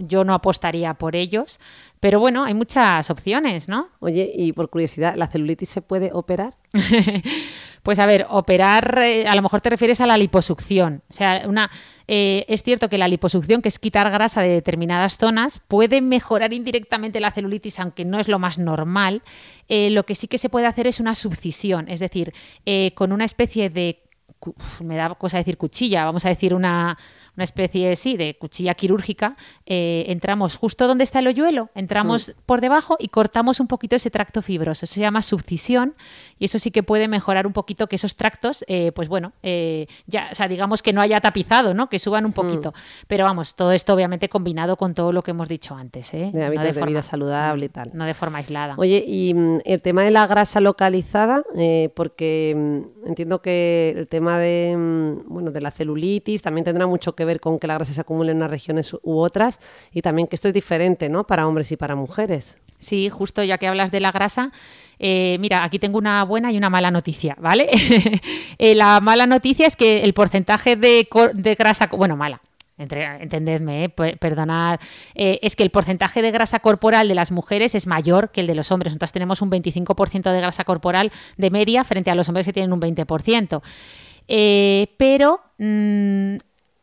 Yo no apostaría por ellos, pero bueno, hay muchas opciones, ¿no? Oye, y por curiosidad, ¿la celulitis se puede operar? pues a ver, operar, eh, a lo mejor te refieres a la liposucción. O sea, una, eh, es cierto que la liposucción, que es quitar grasa de determinadas zonas, puede mejorar indirectamente la celulitis, aunque no es lo más normal. Eh, lo que sí que se puede hacer es una subcisión, es decir, con una especie de me da cosa decir cuchilla, vamos a decir una, una especie, sí, de cuchilla quirúrgica, eh, entramos justo donde está el hoyuelo, entramos mm. por debajo y cortamos un poquito ese tracto fibroso. Eso se llama subcisión y eso sí que puede mejorar un poquito que esos tractos, eh, pues bueno, eh, ya, o sea, digamos que no haya tapizado, ¿no? Que suban un poquito. Mm. Pero vamos, todo esto obviamente combinado con todo lo que hemos dicho antes, ¿eh? De hábitos no de, vida saludable y tal. No de forma aislada. Oye, y mm, el tema de la grasa localizada, porque mm, entiendo que el tema de, bueno, de la celulitis también tendrá mucho que ver con que la grasa se acumule en unas regiones u otras y también que esto es diferente, ¿no? Para hombres y para mujeres. Sí, justo ya que hablas de la grasa, eh, mira, aquí tengo una buena y una mala noticia, ¿vale? eh, la mala noticia es que el porcentaje de, de grasa, bueno, mala, entre, entendedme, eh, perdonad, es que el porcentaje de grasa corporal de las mujeres es mayor que el de los hombres. Entonces tenemos un 25% de grasa corporal de media frente a los hombres que tienen un 20%. Eh, pero mmm,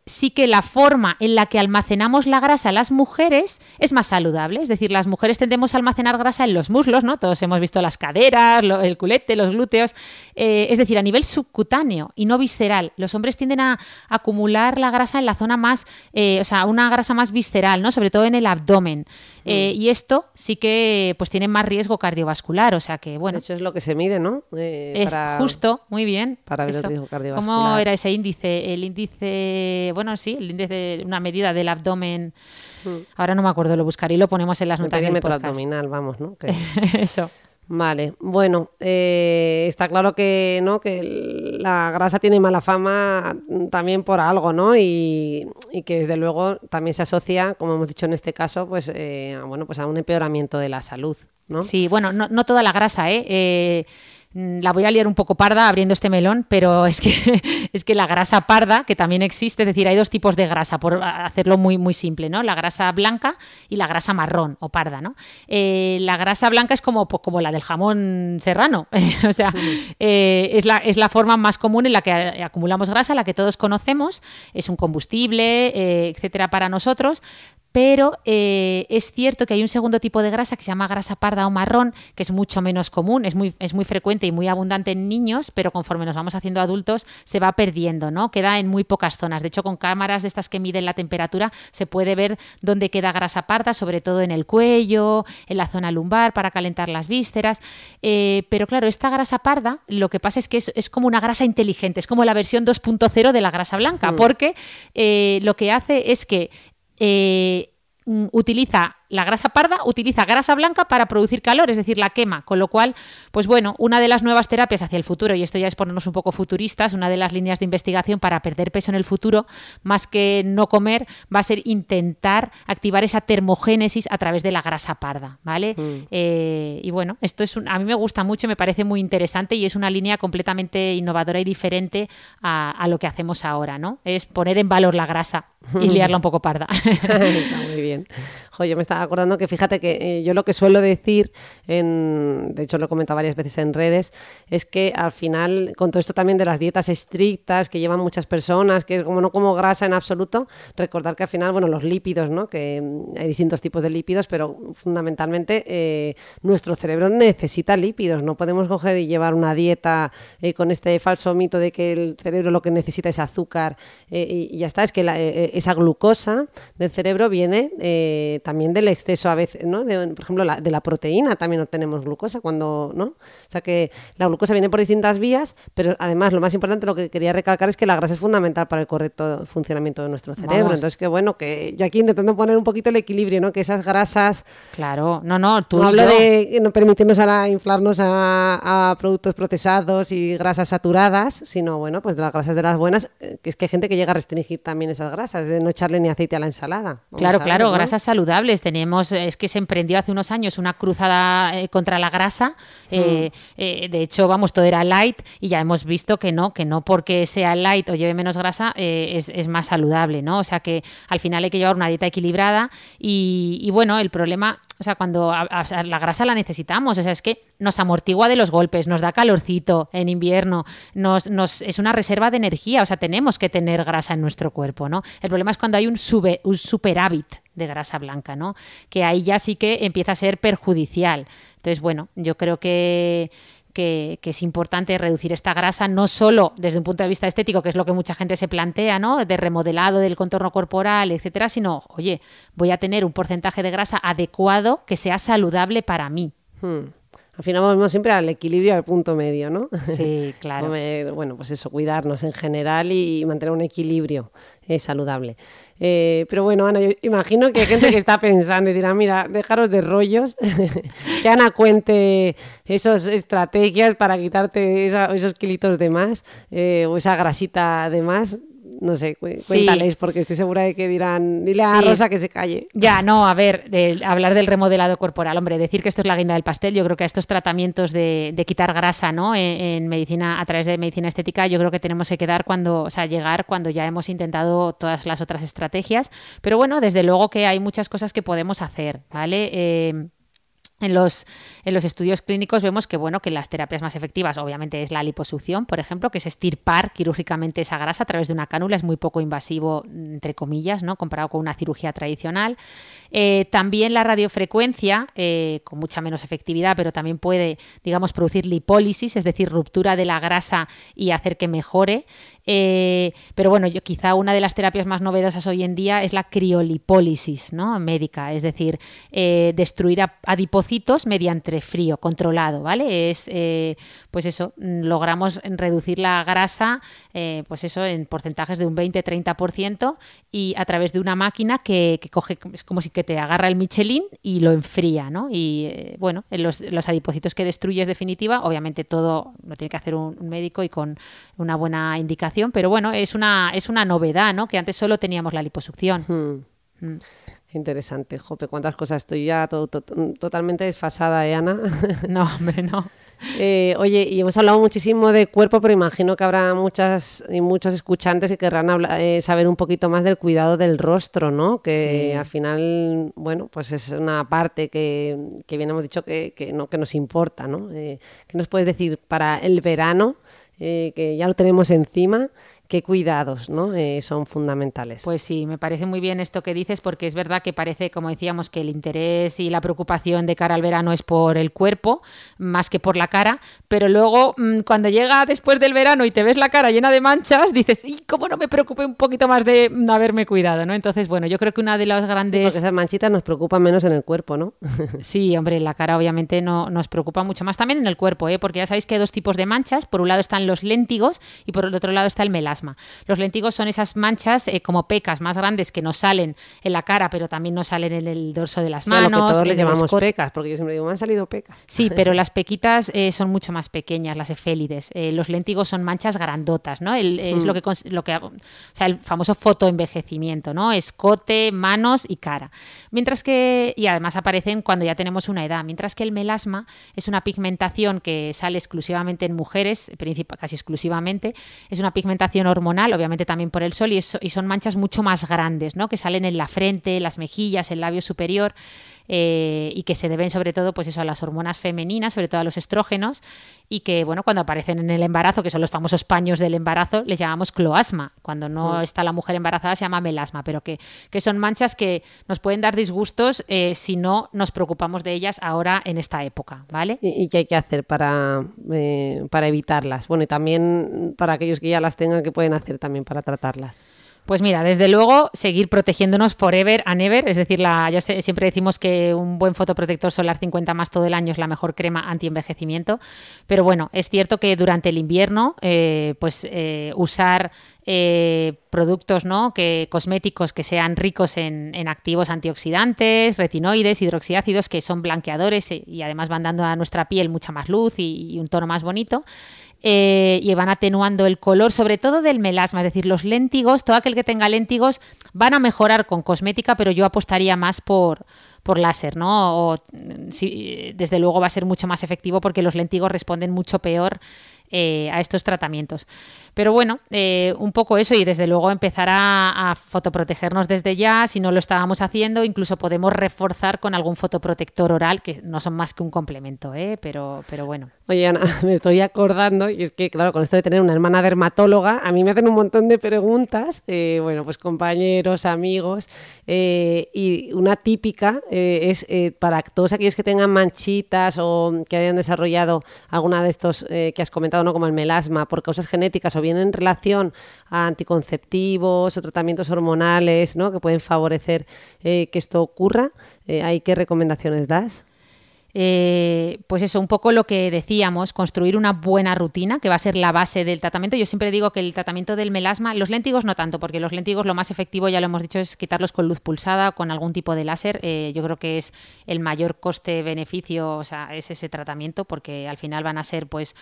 sí que la forma en la que almacenamos la grasa las mujeres es más saludable. Es decir, las mujeres tendemos a almacenar grasa en los muslos, ¿no? Todos hemos visto las caderas, el culete, los glúteos. Eh, es decir, a nivel subcutáneo y no visceral. Los hombres tienden a, a acumular la grasa en la zona más, eh, o sea, una grasa más visceral, ¿no? Sobre todo en el abdomen. Mm. Eh, y esto sí que pues tiene más riesgo cardiovascular. O sea que, bueno. De hecho, es lo que se mide, ¿no? es para, justo, muy bien. Para ver eso. el riesgo cardiovascular. ¿Cómo era ese índice? El índice bueno, sí, el índice de una medida del abdomen. Mm. Ahora no me acuerdo, lo buscaré y lo ponemos en las el notas del podcast. abdominal, vamos, ¿no? Que... Eso. Vale, bueno, eh, está claro que, ¿no? que la grasa tiene mala fama también por algo, ¿no? Y, y que desde luego también se asocia, como hemos dicho en este caso, pues, eh, bueno, pues a un empeoramiento de la salud, ¿no? Sí, bueno, no, no toda la grasa, ¿eh? eh la voy a liar un poco parda abriendo este melón, pero es que, es que la grasa parda, que también existe, es decir, hay dos tipos de grasa, por hacerlo muy, muy simple, ¿no? La grasa blanca y la grasa marrón o parda, ¿no? Eh, la grasa blanca es como, pues, como la del jamón serrano, o sea, eh, es, la, es la forma más común en la que acumulamos grasa, la que todos conocemos, es un combustible, eh, etcétera, para nosotros, pero eh, es cierto que hay un segundo tipo de grasa que se llama grasa parda o marrón, que es mucho menos común, es muy, es muy frecuente y muy abundante en niños, pero conforme nos vamos haciendo adultos se va perdiendo, ¿no? Queda en muy pocas zonas. De hecho, con cámaras de estas que miden la temperatura se puede ver dónde queda grasa parda, sobre todo en el cuello, en la zona lumbar, para calentar las vísceras. Eh, pero claro, esta grasa parda lo que pasa es que es, como una grasa inteligente, es como la versión 2.0 de la grasa blanca, mm. porque eh, lo que hace es que eh, utiliza la grasa parda utiliza grasa blanca para producir calor, es decir, la quema, con lo cual, pues bueno, una de las nuevas terapias hacia el futuro, y esto ya es ponernos un poco futuristas, una de las líneas de investigación para perder peso en el futuro, más que no comer, va a ser intentar activar esa termogénesis a través de la grasa parda, ¿vale? Mm. Eh, y bueno, esto es a mí me gusta mucho, me parece muy interesante y es una línea completamente innovadora y diferente a, lo que hacemos ahora, ¿no? Es poner en valor la grasa y liarla un poco parda. Está muy bien. Yo me estaba acordando que fíjate que eh, yo lo que suelo decir, en, de hecho lo he comentado varias veces en redes, es que al final, con todo esto también de las dietas estrictas que llevan muchas personas, que es como no como grasa en absoluto, recordar que al final, bueno, los lípidos, ¿no? Que mm, hay distintos tipos de lípidos, pero fundamentalmente eh, nuestro cerebro necesita lípidos. No podemos coger y llevar una dieta eh, con este falso mito de que el cerebro lo que necesita es azúcar y, ya está. Es que esa glucosa del cerebro viene también del exceso a veces, ¿no? por ejemplo, la, de la proteína también obtenemos glucosa cuando, ¿no? O sea que la glucosa viene por distintas vías, pero además lo más importante, lo que quería recalcar es que la grasa es fundamental para el correcto funcionamiento de nuestro cerebro. Entonces, que bueno, que yo aquí intentando poner un poquito el equilibrio, ¿no? Que esas grasas... Claro, no, no, tú no hablo de no permitirnos ahora inflarnos a, a, productos procesados y grasas saturadas, sino, bueno, pues de las grasas de las buenas, eh, que es que hay gente que llega a restringir también esas grasas, de no echarle ni aceite a la ensalada. claro, claro, grasas saludables tenemos, es que se emprendió hace unos años una cruzada eh, contra la grasa. Eh, eh, de hecho, vamos, todo era light y ya hemos visto que no, que no porque sea light o lleve menos grasa es, más saludable, ¿no? O sea que al final hay que llevar una dieta equilibrada y, bueno, el problema o sea, cuando la grasa la necesitamos, o sea, es que nos amortigua de los golpes, nos da calorcito en invierno, nos, nos, es una reserva de energía, o sea, tenemos que tener grasa en nuestro cuerpo, ¿no? El problema es cuando hay un, sube, un superávit de grasa blanca, ¿no? Que ahí ya sí que empieza a ser perjudicial. Entonces, bueno, yo creo que, que, es importante reducir esta grasa, no solo desde un punto de vista estético, que es lo que mucha gente se plantea, ¿no? De remodelado del contorno corporal, etcétera, sino, oye, voy a tener un porcentaje de grasa adecuado que sea saludable para mí. Hmm. Al final volvemos siempre al equilibrio, al punto medio, ¿no? Sí, claro. bueno, pues eso, cuidarnos en general y mantener un equilibrio eh, saludable. Eh, pero bueno, Ana, yo imagino que hay gente que está pensando y dirá, mira, dejaros de rollos, que Ana cuente esas estrategias para quitarte esos kilitos de más eh, o esa grasita de más no sé, cuéntales, porque estoy segura de que dirán, dile a Rosa que se calle. Ya, no, a ver, hablar del remodelado corporal, hombre, decir que esto es la guinda del pastel, yo creo que a estos tratamientos de, quitar grasa, ¿no? En, medicina, a través de medicina estética, yo creo que tenemos que quedar cuando, o sea, llegar cuando ya hemos intentado todas las otras estrategias, pero bueno, desde luego que hay muchas cosas que podemos hacer, ¿vale? Eh, en los, en los estudios clínicos vemos que, bueno, que las terapias más efectivas obviamente es la liposucción, por ejemplo, que es estirpar quirúrgicamente esa grasa a través de una cánula, es muy poco invasivo, entre comillas, ¿no? comparado con una cirugía tradicional. Eh, también la radiofrecuencia, eh, con mucha menos efectividad, pero también puede, digamos, producir lipólisis, es decir, ruptura de la grasa y hacer que mejore. Eh, pero bueno, yo quizá una de las terapias más novedosas hoy en día es la criolipólisis ¿no? médica, es decir, destruir adipocitos mediante frío controlado, ¿vale? Es, pues eso, logramos reducir la grasa, pues eso, en porcentajes de un 20-30% y a través de una máquina que, que coge, es como si que te agarra el Michelin y lo enfría, ¿no? Y eh, bueno, en los, los, adipocitos que destruyes definitiva, obviamente todo lo tiene que hacer un, médico y con una buena indicación, pero bueno, es una, es una novedad, ¿no? Que antes solo teníamos la liposucción. Hmm. Mm. Qué interesante, Jope, cuántas cosas estoy ya totalmente desfasada, ¿eh, Ana? No, hombre, no. Eh, oye, y hemos hablado muchísimo de cuerpo, pero imagino que habrá muchas y muchos escuchantes que querrán hablar, eh, saber un poquito más del cuidado del rostro, ¿no? Que al final, bueno, pues es una parte que, que bien hemos dicho que, que no, que nos importa, ¿no? Eh, ¿Qué nos puedes decir para el verano? eh, que ya lo tenemos encima, qué cuidados ¿no? Eh, son fundamentales. Pues sí, me parece muy bien esto que dices porque es verdad que parece, como decíamos, que el interés y la preocupación de cara al verano es por el cuerpo más que por la cara, pero luego mm, cuando llega después del verano y te ves la cara llena de manchas, dices, ¿y cómo no me preocupé un poquito más de haberme cuidado? ¿no? Entonces, bueno, yo creo que una de las Sí, grandes... porque esas manchitas nos preocupan menos en el cuerpo, ¿no? Sí, hombre, la cara obviamente no, nos preocupa mucho más. También en el cuerpo, ¿eh? porque ya sabéis que hay dos tipos de manchas. Por un lado están los léntigos y por el otro lado está el melasma. Los léntigos son esas manchas eh, como pecas más grandes que nos salen en la cara, pero también nos salen en el dorso de las O sea, lo manos. que todos les llamamos pecas, porque yo siempre digo, me han salido pecas. Sí, pero las pequitas eh, son mucho más pequeñas, las efélides. Eh, los léntigos son manchas grandotas, ¿no? El- es lo que, lo que, o sea, el famoso fotoenvejecimiento, ¿no? Escote, manos y cara. Mientras que, y además aparecen cuando ya tenemos una edad, mientras que el melasma es una pigmentación que sale exclusivamente en mujeres, casi exclusivamente, es una pigmentación hormonal, obviamente también por el sol, y, y son manchas mucho más grandes, ¿no? Que salen en la frente, las mejillas, el labio superior eh, y que se deben sobre todo pues eso a las hormonas femeninas, sobre todo a los estrógenos y que bueno cuando aparecen en el embarazo, que son los famosos paños del embarazo, les llamamos cloasma. Cuando no está la mujer embarazada se llama melasma, pero que, que son manchas que nos pueden dar disgustos eh, si no nos preocupamos de ellas ahora en esta época, ¿vale? ¿Y, y qué hay que hacer para, eh, para evitarlas? Bueno, y también para aquellos que ya las tengan, ¿qué pueden hacer también para tratarlas? Pues mira, desde luego seguir protegiéndonos forever and ever, es decir, la, ya sé- siempre decimos que un buen fotoprotector solar 50 más todo el año es la mejor crema anti-envejecimiento, pero bueno, es cierto que durante el invierno, eh, pues eh, usar eh, productos, ¿no? Que cosméticos que sean ricos en, en activos antioxidantes, retinoides, hidroxiácidos, que son blanqueadores y además van dando a nuestra piel mucha más luz y un tono más bonito. Eh, y van atenuando el color, sobre todo del melasma, es decir, los léntigos, todo aquel que tenga léntigos van a mejorar con cosmética, pero yo apostaría más por, por láser, ¿no? O, mm, sí, desde luego va a ser mucho más efectivo porque los léntigos responden mucho peor eh, a estos tratamientos. Pero bueno, eh, un poco eso y desde luego empezar a, a fotoprotegernos desde ya, si no lo estábamos haciendo, incluso podemos reforzar con algún fotoprotector oral, que no son más que un complemento, ¿eh? pero, pero bueno. Oye, Ana, me estoy acordando, y es que, claro, con esto de tener una hermana dermatóloga, a mí me hacen un montón de preguntas, eh, bueno, pues compañeros, amigos, y una típica es para todos aquellos que tengan manchitas o que hayan desarrollado alguna de estos que has comentado, ¿no? como el melasma, por causas genéticas o bien en relación a anticonceptivos o tratamientos hormonales, ¿no? que pueden favorecer eh, que esto ocurra, eh, ¿hay qué recomendaciones das? Eh, pues eso, un poco lo que decíamos, construir una buena rutina, que va a ser la base del tratamiento. Yo siempre digo que el tratamiento del melasma, los léntigos no tanto, porque los léntigos lo más efectivo, ya lo hemos dicho, es quitarlos con luz pulsada, con algún tipo de láser. Yo creo que es el mayor coste-beneficio, o sea, es ese tratamiento, porque al final van a ser, pues,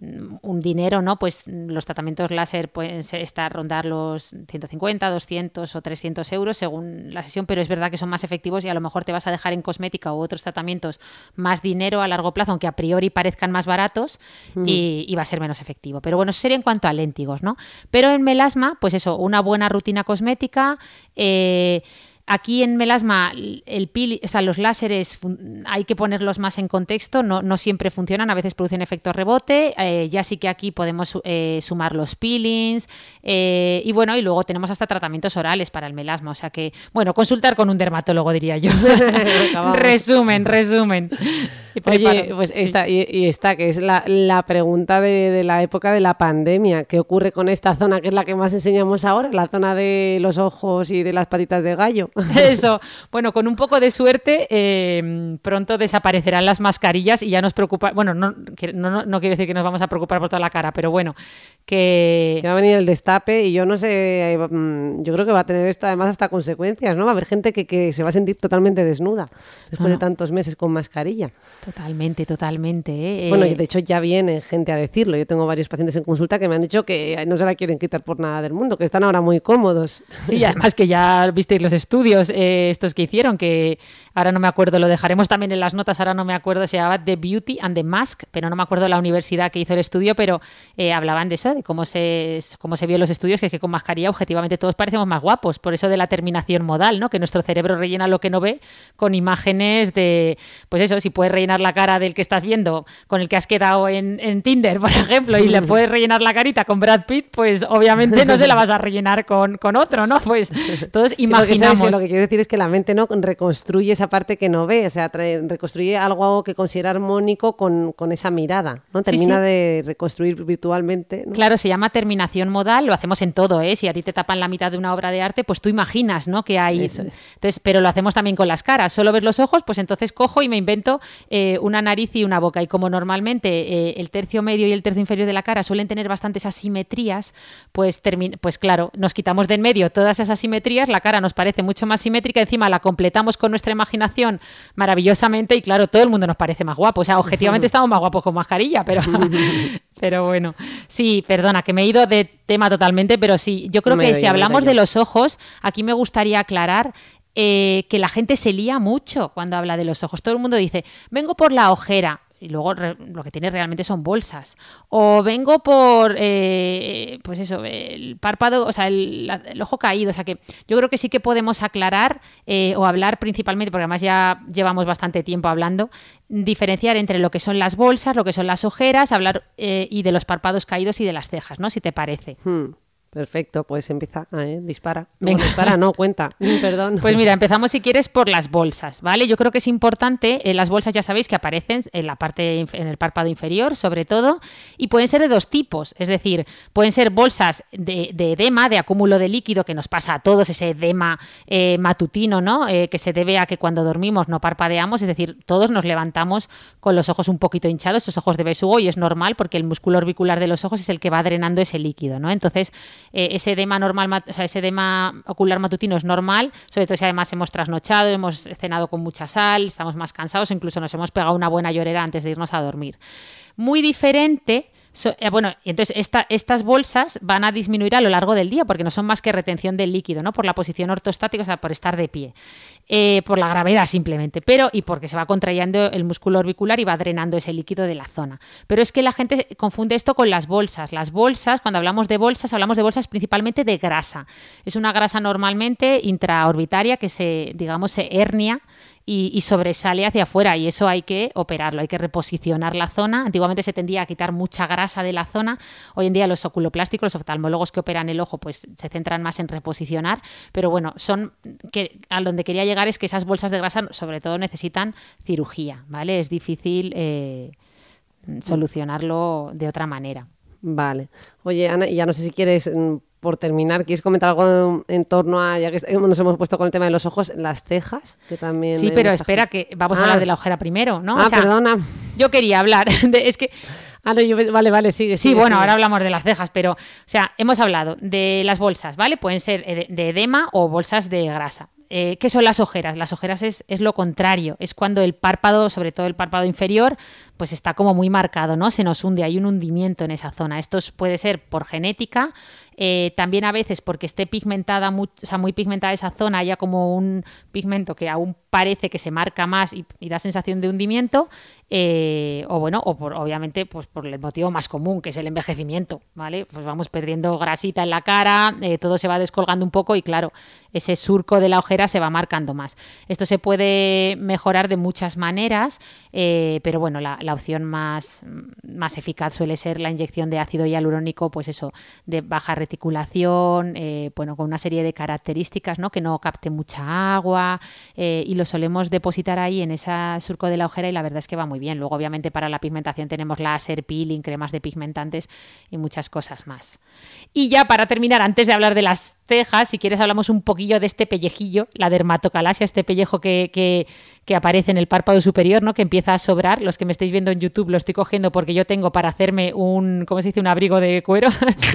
un dinero, ¿no? Pues mm, los tratamientos láser pueden estar rondar los 150, 200 o 300 euros según la sesión, pero es verdad que son más efectivos y a lo mejor te vas a dejar en cosmética u otros tratamientos más dinero a largo plazo, aunque a priori parezcan más baratos y, y va a ser menos efectivo. Pero bueno, eso sería en cuanto a léntigos, ¿no? Pero en melasma, pues eso, una buena rutina cosmética, eh, Aquí en melasma, el pil, o sea, los láseres hay que ponerlos más en contexto, no, no siempre funcionan, a veces producen efecto rebote. eh, ya sí que aquí podemos eh, sumar los peelings eh, y bueno, y luego tenemos hasta tratamientos orales para el melasma. O sea que, bueno, consultar con un dermatólogo, diría yo. Resumen, resumen. Oye, pues sí. esta, y, y esta que es la, la pregunta de, de la época de la pandemia. ¿Qué ocurre con esta zona que es la que más enseñamos ahora? La zona de los ojos y de las patitas de gallo. Eso, bueno, con un poco de suerte, eh, pronto desaparecerán las mascarillas y ya nos preocupa. Bueno, no, no, no, quiero decir que nos vamos a preocupar por toda la cara, pero bueno, que. Que va a venir el destape y yo no sé, eh, mm, yo creo que va a tener esto además hasta consecuencias, ¿no? Va a haber gente que, que se va a sentir totalmente desnuda después de tantos meses con mascarilla. Totalmente, totalmente. ¿eh? Bueno, Eh, y de hecho ya viene gente a decirlo. Yo tengo varios pacientes en consulta que me han dicho que no se la quieren quitar por nada del mundo, que están ahora muy cómodos. Sí, y además que ya visteis los estudios estudios eh, estos que hicieron, que ahora no me acuerdo, lo dejaremos también en las notas, ahora no me acuerdo, se llamaba The Beauty and the Mask, pero no me acuerdo la universidad que hizo el estudio, pero eh, hablaban de eso, de cómo se, cómo se vio en los estudios, que es que con mascarilla objetivamente todos parecemos más guapos, por eso de la terminación modal, ¿no? que nuestro cerebro rellena lo que no ve con imágenes de, pues eso, si puedes rellenar la cara del que estás viendo con el que has quedado en, en Tinder, por ejemplo, y le puedes rellenar la carita con Brad Pitt, pues obviamente no se la vas a rellenar con, con otro, ¿no? Pues todos imaginamos. Lo que quiero decir es que la mente no reconstruye esa parte que no ve, o sea, reconstruye algo que considera armónico con, con esa mirada, ¿no? Termina de reconstruir virtualmente. Claro, se llama terminación modal, lo hacemos en todo, ¿eh? Si a ti te tapan la mitad de una obra de arte, pues tú imaginas, ¿no? Que hay... Entonces, pero lo hacemos también con las caras. Solo ves los ojos, pues entonces cojo y me invento eh, una nariz y una boca. Y como normalmente eh, el tercio medio y el tercio inferior de la cara suelen tener bastantes asimetrías, pues, pues claro, nos quitamos de en medio todas esas asimetrías, la cara nos parece mucho más simétrica, encima la completamos con nuestra imaginación maravillosamente y claro, todo el mundo nos parece más guapo. O sea, objetivamente estamos más guapos con mascarilla, pero, pero bueno. Sí, perdona, que me he ido de tema totalmente, pero sí, yo creo que si hablamos de los ojos, aquí me gustaría aclarar eh, que la gente se lía mucho cuando habla de los ojos. Todo el mundo dice, vengo por la ojera y luego lo que tiene realmente son bolsas. O vengo por, eh, pues eso, el párpado, o sea, el, ojo caído. O sea que yo creo que sí que podemos aclarar eh, o hablar principalmente, porque además ya llevamos bastante tiempo hablando, diferenciar entre lo que son las bolsas, lo que son las ojeras, hablar eh, y de los párpados caídos y de las cejas, ¿no? Si te parece. Hmm. Perfecto, pues empieza, ¿eh? dispara. Venga. dispara, no, cuenta, perdón. Pues mira, empezamos si quieres por las bolsas, ¿vale? Yo creo que es importante, eh, las bolsas ya sabéis que aparecen en la parte, en el párpado inferior, sobre todo, y pueden ser de dos tipos, es decir, pueden ser bolsas de, edema, de acúmulo de líquido, que nos pasa a todos, ese edema eh, matutino, ¿no? que se debe a que cuando dormimos no parpadeamos, es decir, todos nos levantamos con los ojos un poquito hinchados, esos ojos de besugo, y es normal porque el músculo orbicular de los ojos es el que va drenando ese líquido, ¿no? Entonces, eh, ese normal, o sea, ese edema ocular matutino es normal, sobre todo si además hemos trasnochado, hemos cenado con mucha sal, estamos más cansados, incluso nos hemos pegado una buena llorera antes de irnos a dormir. Muy diferente eh, bueno, entonces estas bolsas van a disminuir a lo largo del día porque no son más que retención del líquido, ¿no? Por la posición ortostática, o sea, por estar de pie. Eh, por la gravedad simplemente, pero y porque se va contrayendo el músculo orbicular y va drenando ese líquido de la zona. Pero es que la gente confunde esto con las bolsas. Las bolsas, cuando hablamos de bolsas, hablamos de bolsas principalmente de grasa. Es una grasa normalmente intraorbitaria que se, digamos, se hernia y, sobresale hacia afuera y eso hay que operarlo, hay que reposicionar la zona. Antiguamente se tendía a quitar mucha grasa de la zona, hoy en día los oculoplásticos, los oftalmólogos que operan el ojo, pues se centran más en reposicionar, pero bueno, son que a donde quería llegar es que esas bolsas de grasa sobre todo necesitan cirugía, ¿vale? Es difícil eh, solucionarlo de otra manera. Vale. Oye, Ana, ya no sé si quieres mm, por terminar, ¿quieres comentar algo en torno a, ya que nos hemos puesto con el tema de los ojos, las cejas? Que también sí, pero espera, que vamos a hablar ah. de la ojera primero, ¿no? Ah, perdona. Yo quería hablar, de, es que... Ah, no, yo, vale, vale, sigue. Sí, bueno, ahora hablamos de las cejas, pero, o sea, hemos hablado de las bolsas, ¿vale? Pueden ser de edema o bolsas de grasa. Eh, ¿Qué son las ojeras? Las ojeras es, es, lo contrario, es cuando el párpado, sobre todo el párpado inferior, pues está como muy marcado, ¿no? Se nos hunde, hay un hundimiento en esa zona. Esto puede ser por genética, eh, también a veces porque esté pigmentada, muy, o sea, muy pigmentada esa zona, haya como un pigmento que aún parece que se marca más y, da sensación de hundimiento, eh, o bueno, o por, obviamente pues por el motivo más común, que es el envejecimiento, ¿vale? Pues vamos perdiendo grasita en la cara, eh, todo se va descolgando un poco y claro, ese surco de la ojera se va marcando más. Esto se puede mejorar de muchas maneras, pero bueno, la, la, opción más, más eficaz suele ser la inyección de ácido hialurónico, pues eso, de baja reticulación, eh, bueno, con una serie de características, ¿no? Que no capte mucha agua eh, y lo solemos depositar ahí en ese surco de la ojera y la verdad es que va muy bien. Luego, obviamente, para la pigmentación tenemos láser, peeling, cremas de pigmentantes y muchas cosas más. Y ya para terminar, antes de hablar de las cejas, si quieres hablamos un poquillo de este pellejillo, la dermatocalasia, este pellejo que, que, aparece en el párpado superior, ¿no? que empieza a sobrar. Los que me estáis viendo en YouTube lo estoy cogiendo porque yo tengo para hacerme un, ¿cómo se dice?, un abrigo de cuero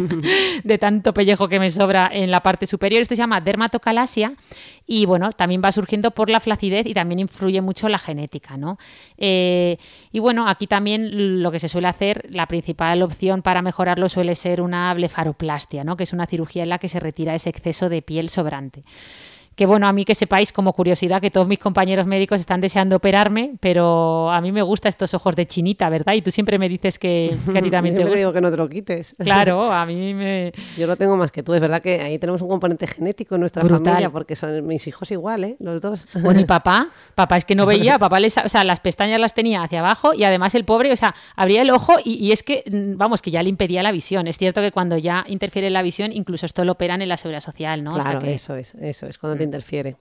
de tanto pellejo que me sobra en la parte superior. Esto se llama dermatocalasia y bueno, también va surgiendo por la flacidez y también influye mucho la genética, ¿no? Eh, y bueno, aquí también lo que se suele hacer, la principal opción para mejorarlo suele ser una blefaroplastia, ¿no? Que es una cirugía en la que se retira exceso de piel sobrante. Que bueno, a mí que sepáis como curiosidad que todos mis compañeros médicos están deseando operarme, pero a mí me gustan estos ojos de chinita, ¿verdad? Y tú siempre me dices que, que a ti también te gusta. digo que no te lo quites. Claro, a mí me... Yo lo tengo más que tú. Es verdad que ahí tenemos un componente genético en nuestra Brutal. familia, porque son mis hijos igual, ¿eh? Los dos. Bueno, y papá, papá es que no veía, papá les, o sea, las pestañas las tenía hacia abajo y además el pobre, o sea, abría el ojo y, y es que, mm, vamos, que ya le impedía la visión. Es cierto que cuando ya interfiere la visión, incluso esto lo operan en la seguridad social, ¿no? O sea Claro, que- eso es, eso es, cuando te interfiere.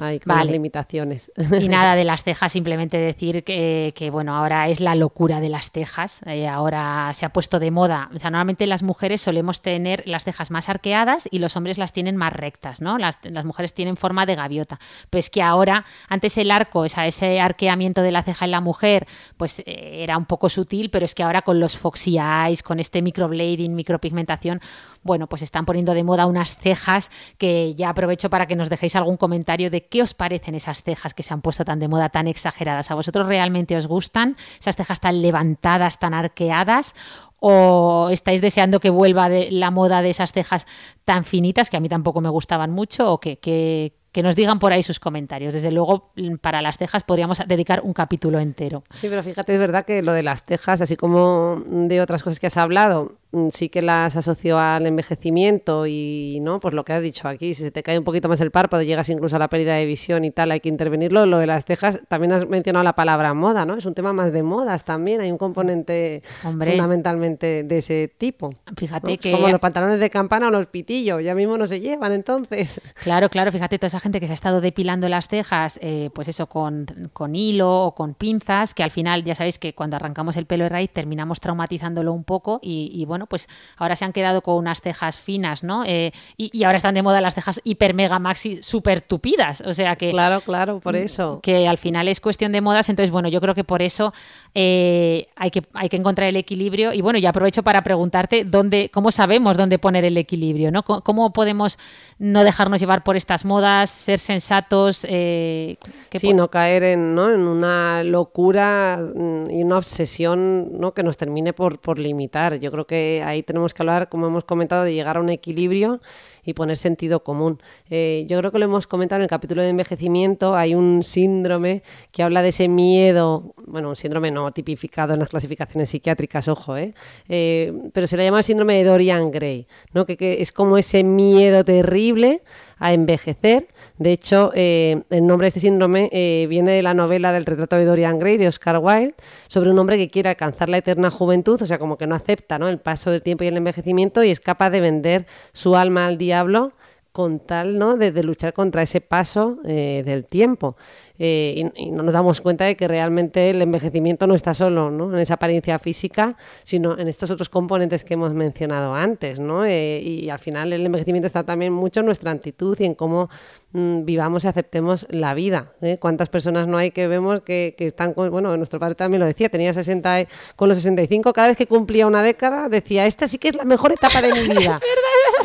Hay con Vale. las limitaciones. Y nada de las cejas, simplemente decir que, que, bueno, ahora es la locura de las cejas. eh, ahora se ha puesto de moda. O sea, normalmente las mujeres solemos tener las cejas más arqueadas y los hombres las tienen más rectas, ¿no? Las, las mujeres tienen forma de gaviota. Pues que ahora, antes el arco, o sea, ese arqueamiento de la ceja en la mujer, pues eh, era un poco sutil, pero es que ahora con los foxy eyes, con este microblading, micropigmentación, bueno, pues están poniendo de moda unas cejas que ya aprovecho para que nos dejéis algún comentario de qué os parecen esas cejas que se han puesto tan de moda, tan exageradas. ¿A vosotros realmente os gustan esas cejas tan levantadas, tan arqueadas? ¿O estáis deseando que vuelva la moda de esas cejas tan finitas, que a mí tampoco me gustaban mucho? ¿O que, que, que nos digan por ahí sus comentarios? Desde luego, para las cejas podríamos dedicar un capítulo entero. Sí, pero fíjate, es verdad que lo de las tejas, así como de otras cosas que has hablado, sí que las asocio al envejecimiento y, ¿no? Pues lo que has dicho aquí, si se te cae un poquito más el párpado, llegas incluso a la pérdida de visión y tal, hay que intervenirlo. Lo de las cejas, también has mencionado la palabra moda, ¿no? Es un tema más de modas también, hay un componente Hombre. fundamentalmente de ese tipo. Fíjate ¿no? que... Como los pantalones de campana o los pitillos, ya mismo no se llevan entonces. Claro, claro, fíjate, toda esa gente que se ha estado depilando las cejas, eh, pues eso, con, con hilo o con pinzas, que al final ya sabéis que cuando arrancamos el pelo de raíz terminamos traumatizándolo un poco y, y bueno, pues ahora se han quedado con unas cejas finas, ¿no? Eh, y, y ahora están de moda las cejas hiper, mega, maxi, súper tupidas, o sea que... Claro, claro, por eso. que al final es cuestión de modas, entonces bueno, yo creo que por eso eh, hay, que, hay que encontrar el equilibrio y bueno, ya aprovecho para preguntarte dónde, cómo sabemos dónde poner el equilibrio, ¿no? ¿Cómo, cómo podemos no dejarnos llevar por estas modas, ser sensatos? Eh, Sí, no caer en, ¿no? en una locura mm, y una obsesión ¿no? que nos termine por, por limitar. Yo creo que ahí tenemos que hablar, como hemos comentado, de llegar a un equilibrio y poner sentido común. Eh, yo creo que lo hemos comentado en el capítulo de envejecimiento, hay un síndrome que habla de ese miedo, bueno, un síndrome no tipificado en las clasificaciones psiquiátricas, ojo, ¿eh? Eh, pero se le llama el síndrome de Dorian Gray, ¿no? que, que es como ese miedo terrible a envejecer. De hecho, eh, el nombre de este síndrome eh, viene de la novela del retrato de Dorian Gray de Oscar Wilde, sobre un hombre que quiere alcanzar la eterna juventud, o sea, como que no acepta ¿no? el paso del tiempo y el envejecimiento y es capaz de vender su alma al diablo con tal ¿no? de, de luchar contra ese paso eh, del tiempo. Eh, y, y no nos damos cuenta de que realmente el envejecimiento no está solo ¿no? en esa apariencia física, sino en estos otros componentes que hemos mencionado antes. ¿no? Eh, y al final el envejecimiento está también mucho en nuestra actitud y en cómo mm, vivamos y aceptemos la vida. ¿eh? ¿Cuántas personas no hay que vemos que, que están con, bueno, nuestro padre también lo decía, tenía 60, y- con los 65, cada vez que cumplía una década, decía, esta sí que es la mejor etapa de mi vida.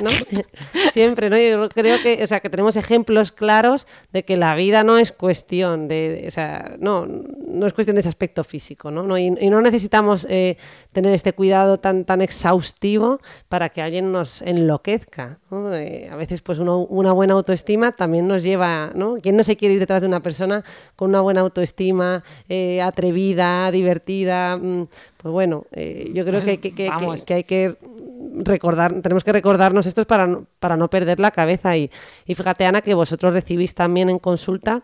¿No? Siempre, ¿no? Yo creo que, o sea, que tenemos ejemplos claros de que la vida no es cuestión de, de- o sea, no, no es cuestión de ese aspecto físico, ¿no? No, y, y no necesitamos eh, tener este cuidado tan, tan exhaustivo para que alguien nos enloquezca, ¿no? Eh, a veces, pues, uno- una buena autoestima también nos lleva, ¿no? ¿Quién no se quiere ir detrás de una persona con una buena autoestima, eh, atrevida, divertida? Mm, Pues bueno, eh, yo creo que, que- que- que hay que recordar, tenemos que recordarnos esto para, no- para no perder la cabeza. Y, y fíjate, Ana, que vosotros recibís también en consulta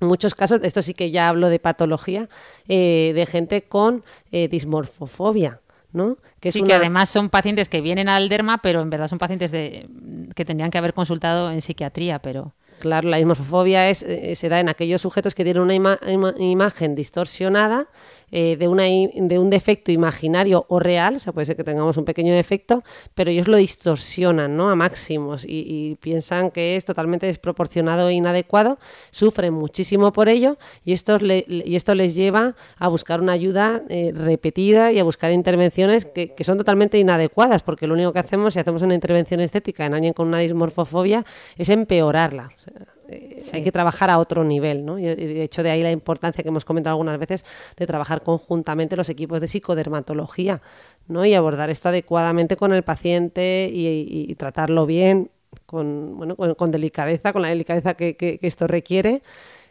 muchos casos, esto sí que ya hablo de patología, eh, de gente con eh, dismorfofobia. ¿no? Que es sí, una- que además son pacientes que vienen al derma, pero en verdad son pacientes de, que tendrían que haber consultado en psiquiatría, pero... Claro, la dismorfofobia es, eh, se da en aquellos sujetos que tienen una ima- ima- imagen distorsionada eh, de, una, de un defecto imaginario o real, o sea, puede ser que tengamos un pequeño defecto, pero ellos lo distorsionan ¿no? a máximos y, y piensan que es totalmente desproporcionado e inadecuado, sufren muchísimo por ello y esto, y esto les lleva a buscar una ayuda eh, repetida y a buscar intervenciones que, que son totalmente inadecuadas, porque lo único que hacemos si hacemos una intervención estética en alguien con una dismorfofobia es empeorarla. Hay que trabajar a otro nivel, ¿no? Y de hecho de ahí la importancia que hemos comentado algunas veces de trabajar conjuntamente los equipos de psicodermatología, ¿no? Y abordar esto adecuadamente con el paciente y tratarlo bien con, bueno, con, delicadeza, con la delicadeza que, que esto requiere.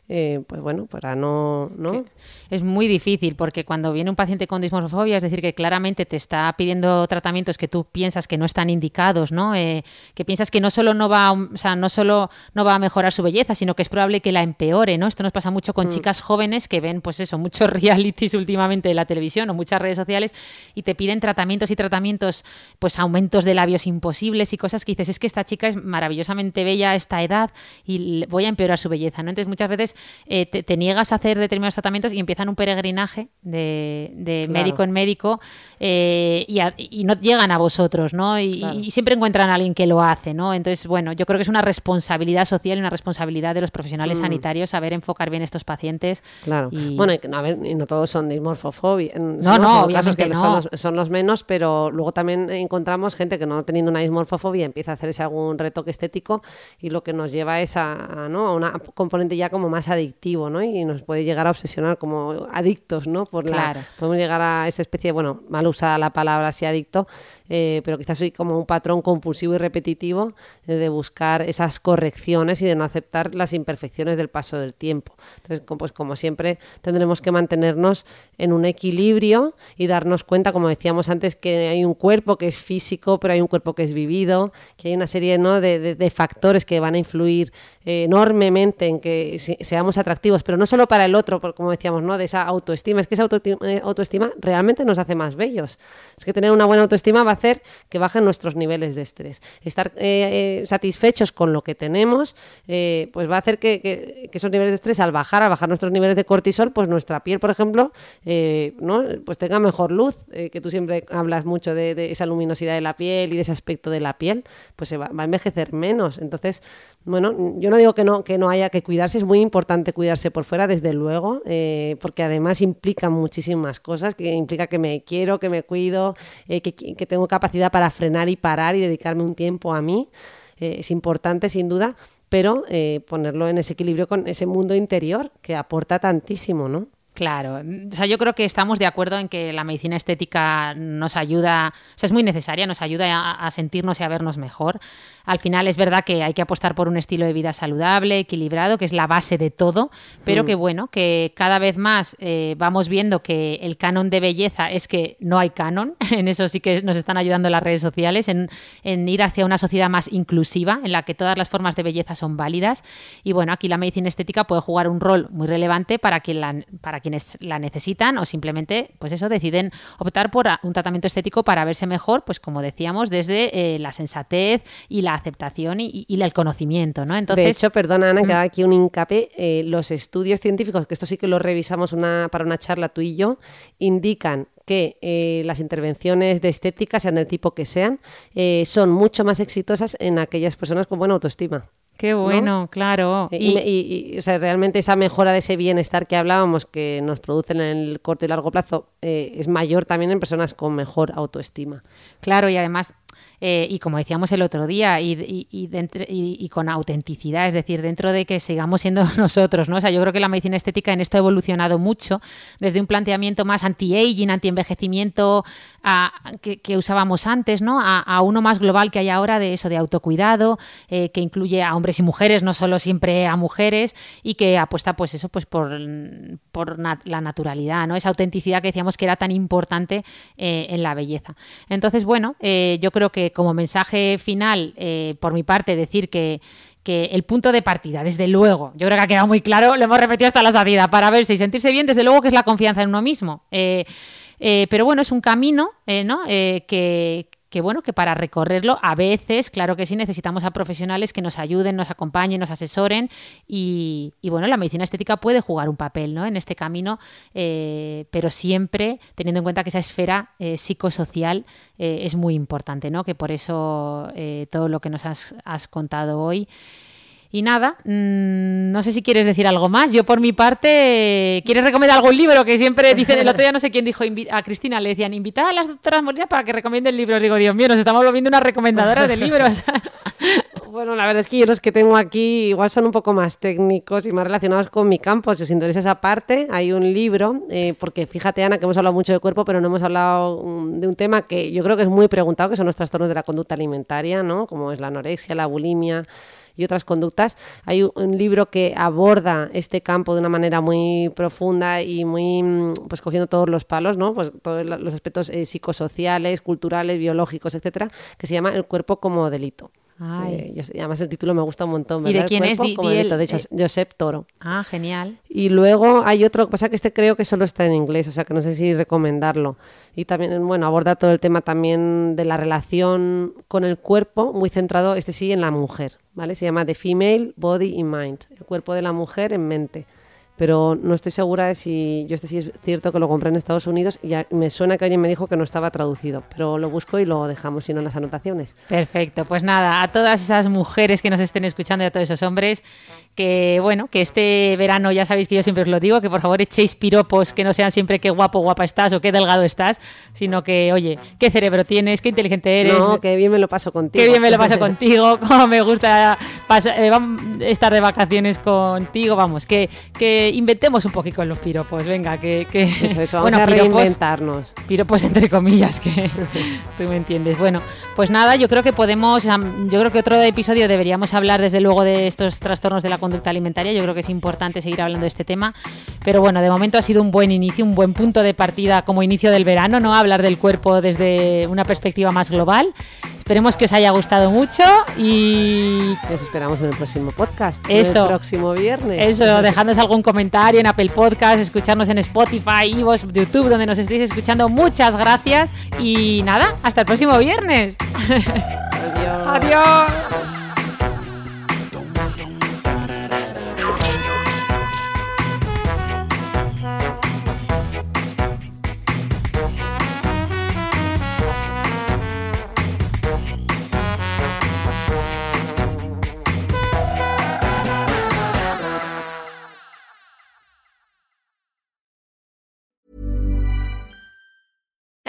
Eh, pues bueno, para no... ¿no? Es muy difícil porque cuando viene un paciente con dismorfofobia, es decir, que claramente te está pidiendo tratamientos que tú piensas que no están indicados, ¿no? Eh, que piensas que no solo no va, o sea, no solo no va a mejorar su belleza, sino que es probable que la empeore, ¿no? Esto nos pasa mucho con mm. chicas jóvenes que ven, pues eso, muchos realities últimamente de la televisión o muchas redes sociales y te piden tratamientos y tratamientos, pues aumentos de labios imposibles y cosas que dices, es que esta chica es maravillosamente bella a esta edad y voy a empeorar su belleza, ¿no? Entonces muchas veces eh, te, niegas a hacer determinados tratamientos y empiezan un peregrinaje de, médico en médico eh, y, no llegan a vosotros, ¿no? Y, siempre encuentran a alguien que lo hace, ¿no? Entonces, bueno, yo creo que es una responsabilidad social y una responsabilidad de los profesionales mm. sanitarios saber enfocar bien estos pacientes. Claro. Bueno, y no, no todos son dismorfofobia. No, no, obviamente que no. Son los, menos, pero luego también encontramos gente que no teniendo una dismorfofobia empieza a hacerse algún retoque estético y lo que nos lleva es a, ¿no? a una componente ya como más adictivo, ¿no? Y nos puede llegar a obsesionar como adictos, ¿no? Por la, Podemos llegar a esa especie, bueno, mal usada la palabra así adicto, eh, pero quizás soy como un patrón compulsivo y repetitivo eh, de buscar esas correcciones y de no aceptar las imperfecciones del paso del tiempo. Entonces, pues como siempre, tendremos que mantenernos en un equilibrio y darnos cuenta, como decíamos antes, que hay un cuerpo que es físico, pero hay un cuerpo que es vivido, que hay una serie ¿no? de, de, factores que van a influir eh, enormemente en que seamos atractivos, pero no solo para el otro, como decíamos, ¿no? de esa autoestima. Es que esa autoestima realmente nos hace más bellos. Es que tener una buena autoestima va a hacer que bajen nuestros niveles de estrés. Estar eh, eh, satisfechos con lo que tenemos, eh, pues va a hacer que, esos niveles de estrés, al bajar, al bajar nuestros niveles de cortisol, pues nuestra piel, por ejemplo, ¿no? pues tenga mejor luz, que tú siempre hablas mucho de, esa luminosidad de la piel y de ese aspecto de la piel, pues se va, va a envejecer menos. Entonces, bueno, yo no digo que no, que no haya que cuidarse, es muy importante cuidarse por fuera, desde luego, porque además implica muchísimas cosas, que implica que me quiero, que me cuido, que, que tengo capacidad para frenar y parar y dedicarme un tiempo a mí. Eh, es importante, sin duda, pero eh, ponerlo en ese equilibrio con ese mundo interior que aporta tantísimo, ¿no? Claro, o sea, yo creo que estamos de acuerdo en que la medicina estética nos ayuda, o sea, es muy necesaria, nos ayuda a, sentirnos y a vernos mejor. Al final es verdad que hay que apostar por un estilo de vida saludable, equilibrado, que es la base de todo, pero mm. que bueno, que cada vez más eh, vamos viendo que el canon de belleza es que no hay canon, en eso sí que nos están ayudando las redes sociales, en, en ir hacia una sociedad más inclusiva, en la que todas las formas de belleza son válidas. Y bueno, aquí la medicina estética puede jugar un rol muy relevante para que la, para quienes la necesitan o simplemente, pues eso, deciden optar por un tratamiento estético para verse mejor, pues como decíamos, desde eh, la sensatez y la aceptación y, el conocimiento, ¿no? Entonces, de hecho, perdona Ana, que haga aquí un hincapié, eh, los estudios científicos, que esto sí que lo revisamos una, para una charla tú y yo, indican que eh, las intervenciones de estética, sean del tipo que sean, son mucho más exitosas en aquellas personas con buena autoestima. Qué bueno, claro. Y, realmente esa mejora de ese bienestar que hablábamos que nos producen en el corto y largo plazo eh, es mayor también en personas con mejor autoestima. Claro, y además eh, y como decíamos el otro día, y, y, con autenticidad, es decir, dentro de que sigamos siendo nosotros, ¿no? O sea, yo creo que la medicina estética en esto ha evolucionado mucho, desde un planteamiento más anti-aging, anti-envejecimiento que, usábamos antes, ¿no? A, uno más global que hay ahora de eso, de autocuidado, eh, que incluye a hombres y mujeres, no solo siempre a mujeres, y que apuesta, pues eso, pues por, por la naturalidad, ¿no? Esa autenticidad que decíamos que era tan importante eh, en la belleza. Entonces, bueno, yo creo que como mensaje final, eh, por mi parte, decir que, el punto de partida, desde luego, yo creo que ha quedado muy claro, lo hemos repetido hasta la salida, para verse y sentirse bien, desde luego que es la confianza en uno mismo. Eh, eh, pero bueno, es un camino ¿no? que, que bueno, que para recorrerlo a veces, claro que sí, necesitamos a profesionales que nos ayuden, nos acompañen, nos asesoren y, bueno, la medicina estética puede jugar un papel ¿no? en este camino, eh, pero siempre teniendo en cuenta que esa esfera eh, psicosocial eh, es muy importante, ¿no? que por eso todo lo que nos has, has contado hoy y nada, mm, no sé si quieres decir algo más. Yo por mi parte, ¿quieres recomendar algún libro? Que siempre dicen, el otro día no sé quién dijo, a Cristina le decían, invita a las doctoras Molina para que recomienden libros. Digo, Dios mío, nos estamos volviendo una recomendadora de libros. Bueno, la verdad es que yo los que tengo aquí igual son un poco más técnicos y más relacionados con mi campo. Si os interesa esa parte, hay un libro, eh, porque fíjate, Ana, que hemos hablado mucho de cuerpo, pero no hemos hablado mm, de un tema que yo creo que es muy preguntado, que son los trastornos de la conducta alimentaria, ¿no? Como es la anorexia, la bulimia y otras conductas. Hay un libro que aborda este campo de una manera muy profunda y muy, mm, pues cogiendo todos los palos, ¿no? Pues todos los aspectos eh, psicosociales, culturales, biológicos, etcétera, que se llama El cuerpo como delito. Eh, además el título me gusta un montón. ¿verdad? ¿Y de quién es? de hecho, eh, Josep Toro. Ah, genial. Y luego hay otro, pasa que este creo que solo está en inglés, o sea que no sé si recomendarlo. Y también, bueno, aborda todo el tema también de la relación con el cuerpo, muy centrado, este sí, en la mujer, ¿vale? Se llama The Female Body and Mind, el cuerpo de la mujer en mente pero no estoy segura de si yo este sí es cierto que lo compré en Estados Unidos y me suena que alguien me dijo que no estaba traducido, pero lo busco y lo dejamos si no en las anotaciones. Perfecto, pues nada, a todas esas mujeres que nos estén escuchando y a todos esos hombres que bueno, que este verano ya sabéis que yo siempre os lo digo, que por favor echéis piropos que no sean siempre qué guapo, guapa estás o qué delgado estás, sino que, oye, qué cerebro tienes, qué inteligente eres. No, qué bien me lo paso contigo. Qué bien me lo paso contigo, cómo me gusta eh, estar de vacaciones contigo, vamos, que, que inventemos un poquito los piropos, venga, que... que eso, vamos a reinventarnos. Piropos entre comillas, que tú me entiendes. Bueno, pues nada, yo creo que podemos, yo creo que otro episodio deberíamos hablar desde luego de estos trastornos de la conducta alimentaria. Yo creo que es importante seguir hablando de este tema. Pero bueno, de momento ha sido un buen inicio, un buen punto de partida como inicio del verano, ¿no? Hablar del cuerpo desde una perspectiva más global. Esperemos que os haya gustado mucho y os esperamos en el próximo podcast. Eso. El próximo viernes. Eso, dejadnos algún comentario en Apple Podcast, escucharnos en Spotify, Ivos, YouTube, donde nos estéis escuchando. Muchas gracias y nada, hasta el próximo viernes. Adiós. Adiós.